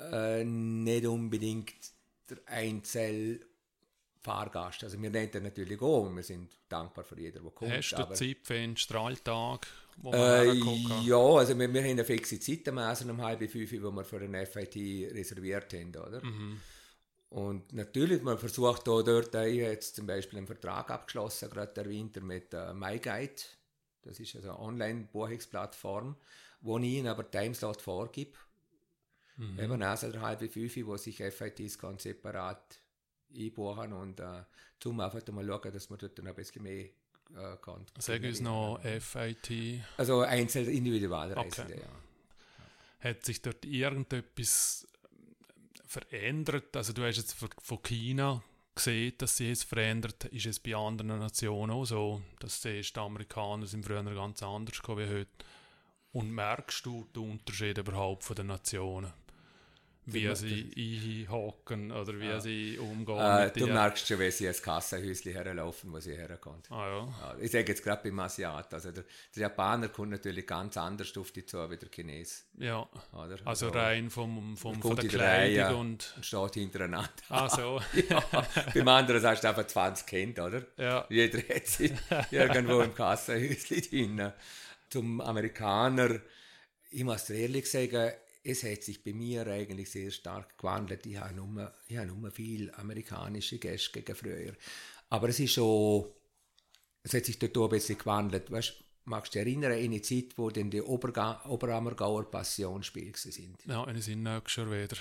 äh, nicht unbedingt der Einzel Fahrgast. Also wir nennen natürlich auch und wir sind dankbar für jeden, der kommt. Hast du aber, Zeitfenster, Alltag, wo man äh, Ja, also wir, wir haben eine fixe Zeit am Essen um halb fünf, die wir für den FIT reserviert haben, oder? Mhm. Und natürlich, man versucht da dort, ich habe jetzt zum Beispiel einen Vertrag abgeschlossen, gerade der Winter mit äh, MyGuide. Das ist also eine Online-Buchungsplattform, wo ich ihnen aber Timeslot vorgebe. Mhm. Eben also der halbe fünf, wo sich FITs ganz separat einbuchen und äh, zum einfach mal schauen, dass man dort ein bisschen mehr äh, kann. Sagen uns noch FIT? Also Einzel Individualreisende, okay. ja. Hat sich dort irgendetwas verändert? Also du hast jetzt von China gesehen, dass sie es verändert. Ist es bei anderen Nationen auch so? dass die Amerikaner sind früher ganz anders wie heute. Und merkst du den Unterschied überhaupt von den Nationen? Wie sie einhaken oder wie ja. sie umgehen. Äh, du merkst schon, wie sie ins Kassenhäuschen herlaufen, wo sie herkommt. Ah, ja. ja. ich sage jetzt gerade beim Asiat, also der, der, Japaner kommt natürlich ganz anders auf die zu wie der Chines. Ja, oder? also, also rein vom, vom, von der Kleidung Reihe und... und... steht hintereinander. Ah so. ja, beim anderen sagst du einfach 20 Kind, oder? Ja. Jeder hat sie irgendwo im Kassenhäuschen drin. Zum Amerikaner, ich muss ehrlich sagen, es hat sich bei mir eigentlich sehr stark gewandelt. Ich habe nur, ich habe nur viel amerikanische Gäste gegen früher. Aber es ist schon, es hat sich dort ein bisschen gewandelt. Weißt, magst du dich erinnern an eine Zeit, wo dann die Oberga Oberammergauer Passionsspiele sind? Ja, eine sind schon wieder.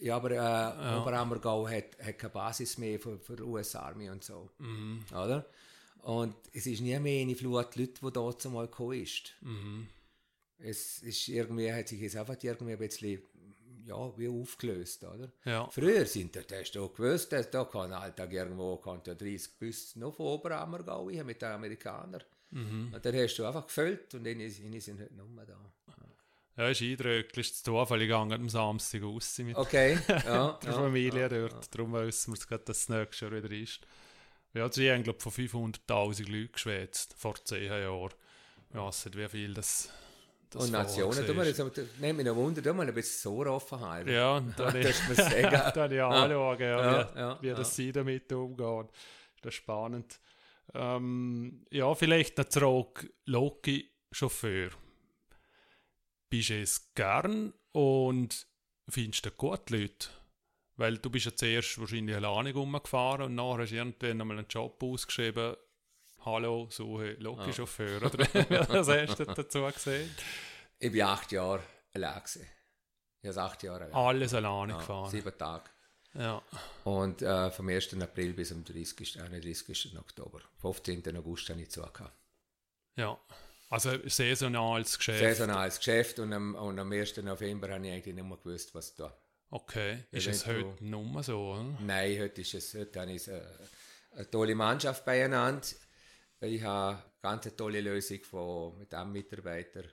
Ja, aber äh, ja. Oberammergau hat, hat keine Basis mehr für, für die US-Armee und so. Mhm. Oder? Und es ist nie mehr eine Flut Leute, die dort mal gekommen ist. Mhm es ist irgendwie, hat sich es einfach irgendwie ein bisschen ja, wie aufgelöst, oder? Ja. Früher sind da, hast du gewusst, dass da kann Alltag irgendwo kann 30 Bus noch von Oberammergau mit den Amerikanern. Mhm. Und dann hast du einfach gefüllt und dann sind halt nicht mehr da. Ja, ist eindrücklich. Das Zufall gegangen am Samstag aus mit okay. ja, der Familie ja, dort. Ja. Darum wissen wir es gerade, dass das nächste Jahr wieder ist. Ja, sie haben, glaube von 500'000 Leuten geschwätzt, vor 10 Jahren. Ich weiß nicht, wie viel das und Nationen, tun wir jetzt, nehmen wir noch Wunder, tun wir ein bisschen so offen. Ja, und dann, das man sagen. dann ja anschauen, ja, ja, wie, ja, wie ja. das sie damit umgehen. Das ist spannend. Ähm, ja, vielleicht noch zurück, Loki Chauffeur. Bist du es gern und findest du gut, Leute? Weil du bist ja zuerst wahrscheinlich alleine rumgefahren und nachher hast du irgendwann einmal einen Job ausgeschrieben, Hallo, suche Loki-Chauffeur. Ah. Oder was hast du dazu gesehen? Ich bin acht Jahre allein. Gewesen. Ich habe acht Jahre allein. Alles alleine ja, gefahren. Sieben Tage. Ja. Und äh, vom 1. April bis zum 30. 31. Oktober. 15. August habe ich zu Ja. Also saisonales Geschäft. Saisonales Geschäft und am, und am 1. November habe ich eigentlich nicht mehr gewusst, was da. Okay. Ist es heute noch mehr so? Oder? Nein, heute ist es heute habe ich, äh, eine tolle Mannschaft beieinander. Ich habe eine ganz tolle Lösung von, mit einem Mitarbeiter,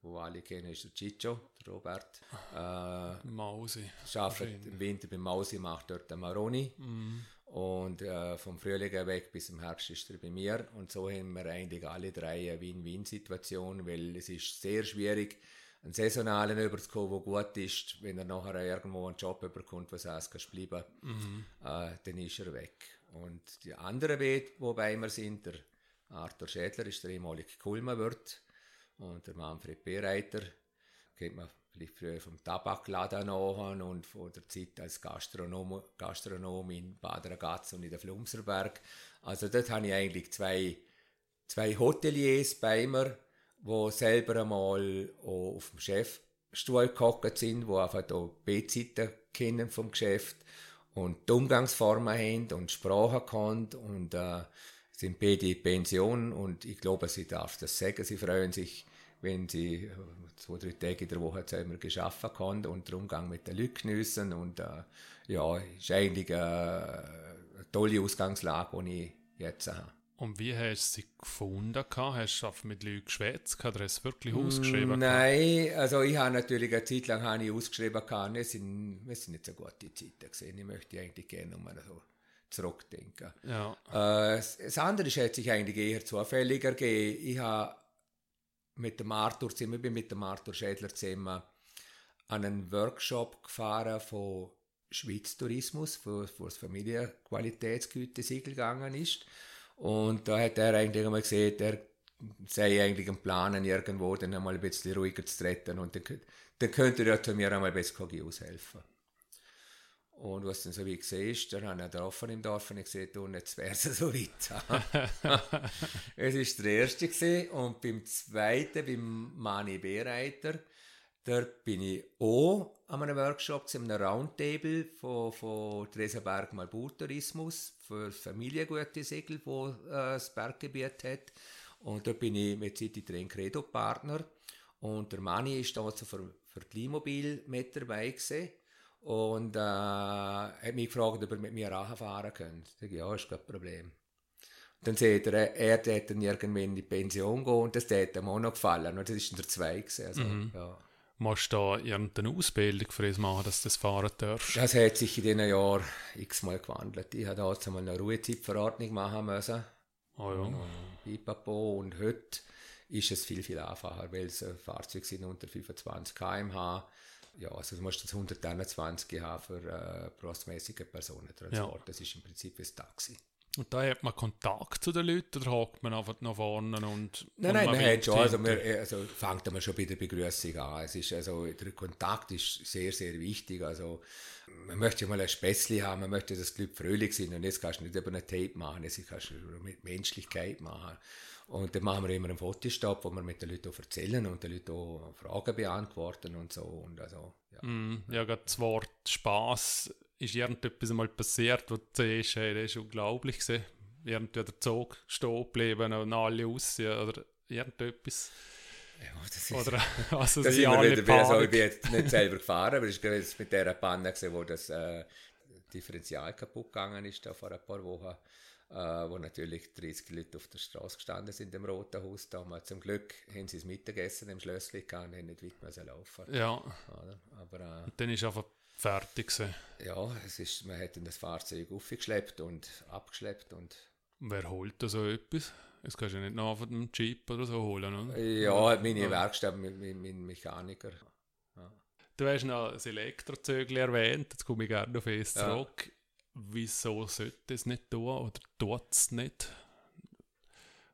wo alle kennen, ist der Ciccio, der Robert. Äh, Mausi. Arbeitet im Winter beim Mausi, macht dort den Maroni. Mm. Und äh, vom Frühling weg bis zum Herbst ist er bei mir. Und so haben wir eigentlich alle drei eine Win-Win-Situation, weil es ist sehr schwierig, einen saisonalen überzukommen, der gut ist. Wenn er nachher irgendwo einen Job überkommt, was heißt, kannst bleiben, mhm. äh, dann ist er weg. Und die anderen beiden, wobei wir sind, der Arthur Schädler ist der ehemalige Kulmerwirt und der Manfred Bereiter, kennt man vielleicht früher vom Tabakladen an und von der Zeit als Gastronom, Gastronom in Bad Ragaz und in der Flumserberg. Also dort habe ich eigentlich zwei, zwei Hoteliers bei mir, die selber einmal auf dem Chefstuhl gehockt sind, die einfach die B-Zeiten kennen vom Geschäft und die Umgangsformen haben und Sprache können und äh, sind beide Pension und ich glaube, sie darf das sagen. Sie freuen sich, wenn sie äh, zwei, drei Tage in der Woche zusammen geschaffen können und den Umgang mit den Leuten geniessen. Und äh, ja, ist eigentlich äh, eine tolle Ausgangslage, die ich jetzt habe. Und wie hast du sie gefunden? Hast du mit Leuten geschwätzt? Oder hast du wirklich ausgeschrieben? Nein, also ich habe natürlich eine Zeit lang habe ich ausgeschrieben. Es sind, es sind nicht so gute Zeiten gesehen. Ich möchte eigentlich gerne um so zurückdenke. Ja. Äh, das andere schätze ich eigentlich eher zufällig ergeben. Ich habe mit dem Arthur zusammen, ich bin mit dem Arthur Schädler zusammen an einen Workshop gefahren von Schweiz Tourismus, wo, wo das Familienqualitätsgütesiegel gegangen ist. Und da hat er eigentlich einmal gesehen, er sei eigentlich ein Plan, irgendwo dann einmal ein bisschen ruhiger zu treten und dann, dann könnte er ja zu mir einmal ein bisschen aushelfen. Und was dann so wie gesehen ist, dann habe ich einen offen im Dorf und ich gesehen, du, jetzt wäre es so weit. es ist der erste gewesen. und beim zweiten, beim Mani Bereiter, dort bin ich auch an einem Workshop, zu einem Roundtable von, von Theresa Berg Malburtourismus für das Familiengutesegel, wo äh, das Berggebiet hat. Und dort bin ich mit City Train Credo Partner. Und der Mani ist da so für, für Klimobil mit dabei gewesen. Und äh, hat mich gefragt, ob er mit mir fahren könnte. Ich sage, ja, ist kein Problem. Dann sagt er, er wird dann irgendwann in die Pension gehen und das hat ihm auch noch gefallen. Und das ist der gewesen. Also, ja. Musst du da irgendeine Ausbildung für uns machen, dass du das fahren darfst? Das hat sich in diesen Jahren x-mal gewandelt. Ich habe da mal eine Ruhezeitverordnung machen müssen. Oh ja. Pipapo. Und heute ist es viel, viel einfacher, weil es äh, Fahrzeuge sind unter 25 km/h. Ja, also du musst das 121 haben für äh, grossmäßige Personentransport. Ja. Das ist im Prinzip ein Taxi. Und da hat man Kontakt zu den Leuten oder hockt man einfach nach vorne und. Nein, nein, man man hat schon, also, hinter? wir, also fängt man schon bei der Begrüßung an. Es ist also, der Kontakt ist sehr, sehr wichtig. Also, man möchte mal ein Späßchen haben, man möchte, dass die Leute fröhlich sind und jetzt kannst du nicht über eine Tape machen, jetzt kannst du mit Menschlichkeit machen. Und dann machen wir immer einen Fotostopp, wo wir mit den Leuten auch erzählen und den Leuten auch Fragen beantworten und so. Und also, ja. Mm, ja, gerade das Wort Spaß ist irgendetwas einmal passiert, wo du siehst, hey, das ist unglaublich gewesen. Irgendwie der Zug stehen geblieben und alle raus oder irgendetwas. ja das ist, Oder also Da sie sind wir alle wieder also ich bin jetzt nicht selber gefahren, aber es ist gerade jetzt mit der Panne gewesen, wo das äh, Differential kaputt gegangen ist, da vor ein paar Wochen, äh, wo natürlich 30 Leute auf der Straße gestanden sind im Roten Haus. Da haben wir, zum Glück haben sie das Mittagessen im Schlössli gehabt und haben nicht weit müssen laufen. Ja, Oder? Aber dann ist einfach fertig gewesen. äh, ja, es ist, man hat dann das Fahrzeug aufgeschleppt und abgeschleppt und Wer holt da so etwas? Das kannst du ja nicht von dem Jeep oder so holen, oder? ja, meine Werkstatt, mein, mein, Mechaniker. Du hast noch das Elektrozögli erwähnt, jetzt komme ich gerne auf es Ja. zurück. Wieso sollte es nicht tun oder tut es nicht?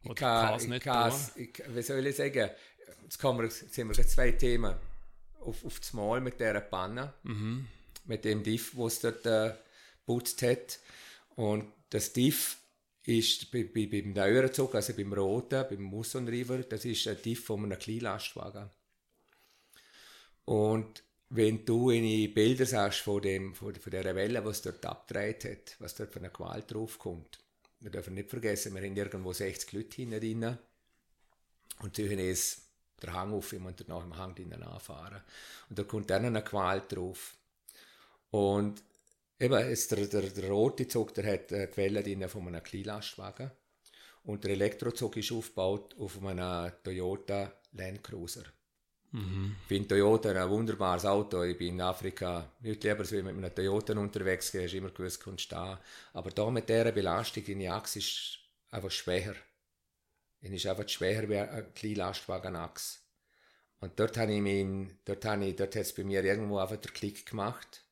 Ich Oder kann, kann es ich nicht tun? ich, wie soll ich sagen, jetzt, kommen wir, jetzt sind wir zwei Themen auf, auf das Mal mit dieser Panne, Mhm. mit dem Diff, wo es dort äh, putzt hat. Und das Diff ist bei, bei, beim neueren Zug, also beim roten, beim Muson River, das ist ein Diff von einem Kleinlastwagen. Und wenn du eine Bilder siehst von, dem, von, von dieser Welle, was dort abgedreht hat, was dort von einer Gewalt draufkommt, wir dürfen nicht vergessen, wir haben irgendwo 60 Leute hinten drin und haben jetzt der Hang auf, ich muss nach dem Hang drinnen anfahren. Und da kommt dann eine Gewalt drauf. Und eben, jetzt der, der, der rote Zug, der hat eine Quelle drin von einem Kleinlastwagen. Und der Elektrozug ist aufgebaut auf einem Toyota Land Cruiser. Mhm. Ich finde Toyota ein wunderbares Auto. Ich bin in Afrika nicht lieber so wie mit einem Toyota unterwegs, gewesen, hast immer gewusst, kommt stehen. Aber da mit dieser Belastung in die Achse ist einfach schwer. Es ist einfach schwer wie ein Kleinlastwagen-Achse. Und dort habe ich mein, dort habe ich, dort hat es bei mir irgendwo einfach der Klick gemacht.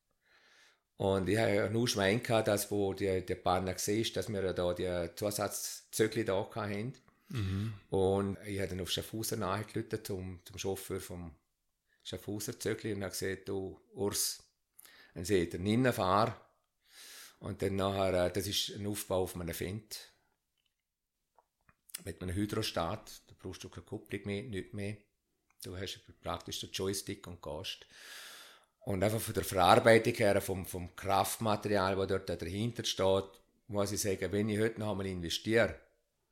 Und ich habe nur Schwein gehabt, dass wo die, die Panne gesehen dass wir da die Zusatzzögli da hatten. Mhm. Und ich habe dann auf Schaffhauser nachgerufen zum, zum Chauffeur vom Schaffhauser Zögli und habe gesagt, du Urs, dann seht ihr innen fahr. Und dann nachher, äh, das ist ein Aufbau auf einem Fendt. Mit einem Hydrostat, da brauchst du keine Kupplung mehr, nichts mehr. Du hast praktisch den Joystick und gehst. Und einfach von der Verarbeitung her, vom, vom Kraftmaterial, das dort dahinter steht, muss ich sagen, wenn ich heute noch einmal investiere,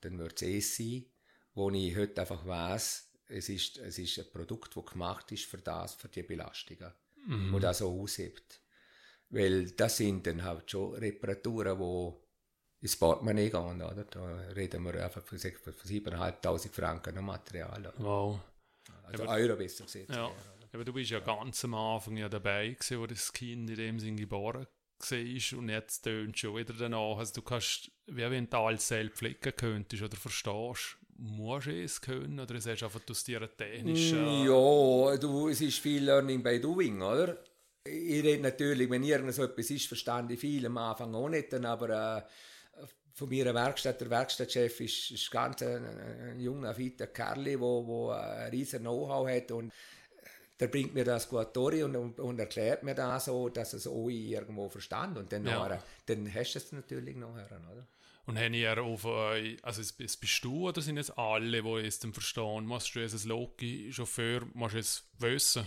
dann wird es eh sein, wo ich heute einfach weiss, es ist, es ist ein Produkt, das gemacht ist für das, für die Belastungen, Mhm. wo das so aushebt. Weil das sind dann halt schon Reparaturen, die ins Portemonnaie gehen, oder? Da reden wir einfach von, sech- von 7'500 Franken an Material. Oder? Wow. Also Aber- Euro besser gesagt. Ja. Aber du bist ja ganz am Anfang ja dabei gewesen, wo das Kind in dem Sinn geboren siehst und jetzt tönt schon wieder danach. Also du kannst, wie wenn du alles selbst pflegen könntest oder verstehst, musst du es können oder es ist einfach aus dir technisch. Mm, ja, du, es ist viel Learning by Doing, oder? Ich rede natürlich, wenn irgend so etwas ist, verstand ich viel am Anfang auch nicht, aber äh, von mir Werkstatt, der Werkstattchef ist, ist ganz ein, ein junger, fitter Kerl, der wo, wo ein riesen Know-how hat und der bringt mir das gut durch und, und, und, erklärt mir das so, dass es auch irgendwo verstand und dann, ja. nachher, dann hast du es natürlich nachher, oder? Und haben ihr auf also es, bist du oder sind es alle, die es dann verstehen? Musst du als Loki-Chauffeur, musst du es wissen?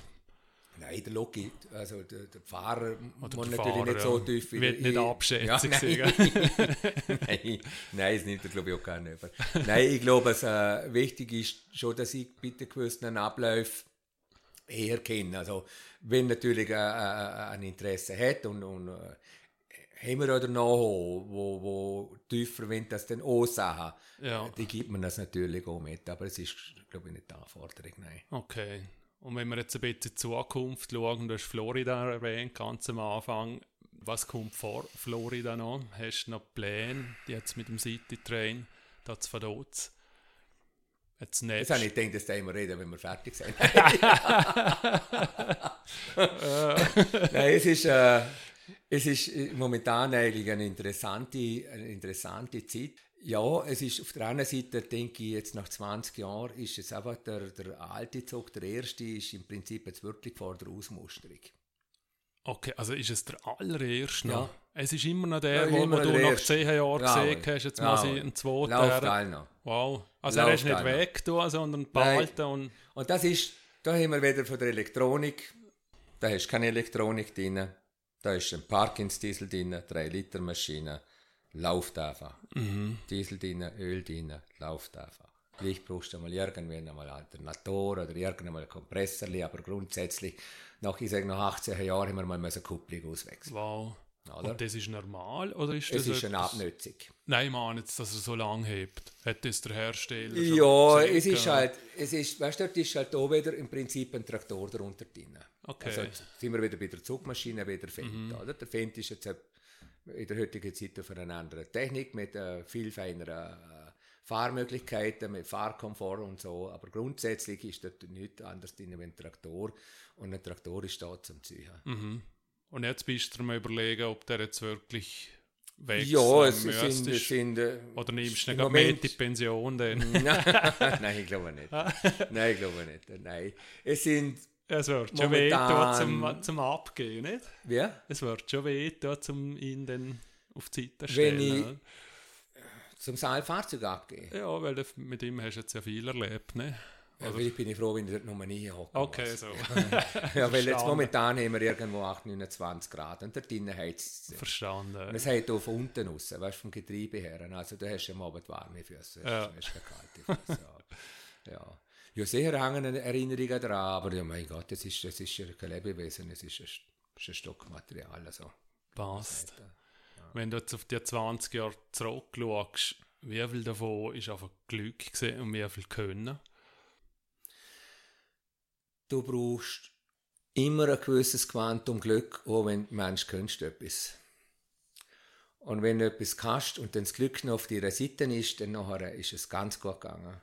Nein, der Loki, also der, der Fahrer muss natürlich Fahrer, nicht so tief wie Wird nicht abschätzen. Ja, nein. nein, nein, das nimmt er glaube ich auch gar nicht. Nein, ich glaube, es äh, wichtig ist schon, dass ich bitte gewissen Abläufen eher kenne. Also, wenn natürlich äh, äh, ein Interesse hat und, und äh, haben wir oder noch, wo, wo tiefer, wenn das dann auch Sachen, ja. die gibt man das natürlich auch mit, aber es ist, glaube ich, nicht die Anforderung, nein. Okay. Und wenn wir jetzt ein bisschen in die Zukunft schauen, du hast Florida erwähnt, ganz am Anfang, was kommt vor Florida noch? Hast du noch Pläne, jetzt mit dem City Train, da zu verdotzen? Jetzt nebst. Das habe ich gedacht, dass wir reden, wenn wir fertig sind. Nein, es ist, äh, es ist momentan eigentlich eine interessante, eine interessante Zeit. Ja, es ist auf der anderen Seite, denke ich, jetzt nach 20 Jahren ist es einfach der, der alte Zug, der erste, ist im Prinzip jetzt wirklich vor der Ausmusterung. Okay, also ist es der allererste noch? Ja. Es ist immer noch der, ja, wo, wo du nach erste. 10 Jahren ja, gesehen hast, jetzt mal ja, ein zweiter. Läuft noch. Wow. Also Läuft er ist nicht weg, da, sondern behalten. Und, und das ist, da haben wir wieder von der Elektronik, da hast du keine Elektronik drin, da ist ein Parkins-Diesel drin, 3 Liter Maschine, läuft einfach. Mhm. Diesel drin, Öl drin, läuft einfach. Vielleicht brauchst du mal irgendwann einmal Alternator oder irgendwann mal Kompressor, aber grundsätzlich, nach, ich sage, nach 18 Jahren haben wir mal eine Kupplung auswechseln. Wow. Oder? Und das ist normal oder ist das? Es ist eine Abnützung. Nein, ich meine jetzt, dass er so lange hebt. Hat das der Hersteller Ja, es ist halt, es ist, weißt du, dort ist halt auch wieder im Prinzip ein Traktor darunter drin. Okay. Also jetzt sind wir wieder bei der Zugmaschine, wieder Fendt, mhm. oder? Der Fendt ist jetzt in der heutigen Zeit auf einer anderen Technik mit äh, viel feineren äh, Fahrmöglichkeiten, mit Fahrkomfort und so, aber grundsätzlich ist dort nichts anderes wie ein Traktor und ein Traktor ist da zum Ziehen. Mhm. Und jetzt bist du mal überlegen, ob der jetzt wirklich wechseln ja, es sind, es sind, äh, Oder nimmst du nicht Moment, die Pension denn? Nein, ich glaube nicht. Nein, ich glaube nicht. Nein. Es sind es wird schon weh zum, zum Abgehen, nicht? Wie? Es wird schon weh zum ihn dann auf die Seite stellen. Wenn ich zum Seilfahrzeug abgehe? Ja, weil mit ihm hast du jetzt ja viel erlebt, ne? Ja, also, bin ich froh, wenn ich dort nur nie. Okay, so. ja, weil jetzt momentan haben wir irgendwo 8, 29 Grad und da drinnen heizt es. Verstanden. Und es hat auch von unten raus, weißt du, vom Getriebe her. Also da hast du am Abend warme Füße, ja. hast keine kalte Füße. ja. ja. Ja, sehr hängen Erinnerungen daran, aber ja, mein Gott, das ist, das ist ja kein Lebewesen, es ist ein, ein Stockmaterial. Also. Passt. Ja. Wenn du jetzt auf die 20 Jahre zurückschaust, wie viel davon ist einfach Glück und wie viel Können? du brauchst immer ein gewisses Quantum Glück, auch wenn du Mensch kannst etwas. Und wenn du etwas kannst und dann das Glück noch auf deiner Seite ist, dann nachher ist es ganz gut gegangen.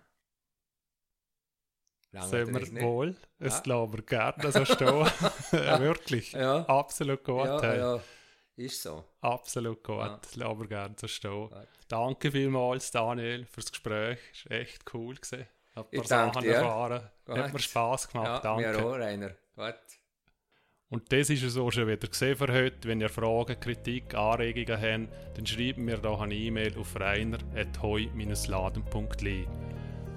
Sehen wir wohl. Es ja? glaube ich gerne so stehen. ja, wirklich. Ja. Absolut gut. Ja, ist so. Absolut gut. Ja. Glaube gerne so stehen. Gut. Danke vielmals, Daniel, fürs Gespräch. Es war echt cool. Gewesen. Ein paar ich Sachen dir. erfahren. Gut. Hat mir Spass gemacht. Ja, danke. Mir auch, Rainer. Gut. Und das ist es auch schon wieder gesehen für heute. Wenn ihr Fragen, Kritik, Anregungen habt, dann schreibt mir doch eine E-Mail auf reiner.heu-laden.li.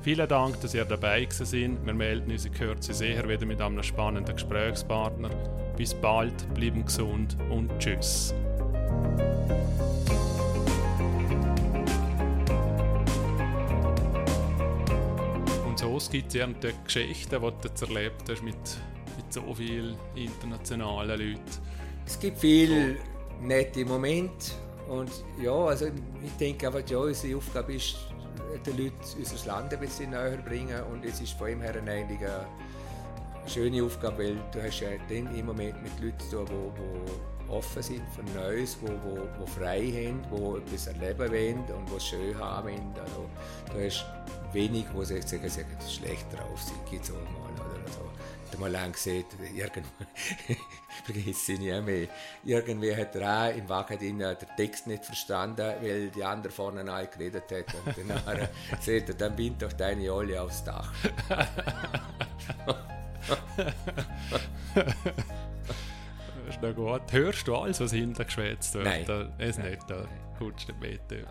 Vielen Dank, dass ihr dabei seid. Wir melden uns in Kürze sehr wieder mit einem spannenden Gesprächspartner. Bis bald, bleiben gesund und tschüss. es gibt ja die Geschichten, die du erlebt hast mit, mit so vielen internationalen Leuten. Es gibt viele nette Momente und ja, also ich denke einfach, ja, unsere Aufgabe ist, den Leuten unser Land ein bisschen näher bringen und es ist von ihm her eigentlich schöne Aufgabe, weil du hast ja dann immer mit, mit Leuten zu tun, die offen sind für Neues, wo, wo, wo frei haben, wo etwas erleben wollen und was schön haben wollen. Also, du hast wenig, wo sie sagen, sagen schlecht drauf sind, gibt es auch mal. Oder so. Ich habe mal lang gesehen, irgendwann, ich nie mehr, irgendwie hat er auch im Wagen den Text nicht verstanden, weil die andere vorne alle geredet hat. Und dann sagt er, dann bind doch deine Olle aufs Dach. Das ist noch gut. Hörst du alles, was hinter geschwätzt wird? Nein. Da, es Nein. nicht, da kommst du nicht mit.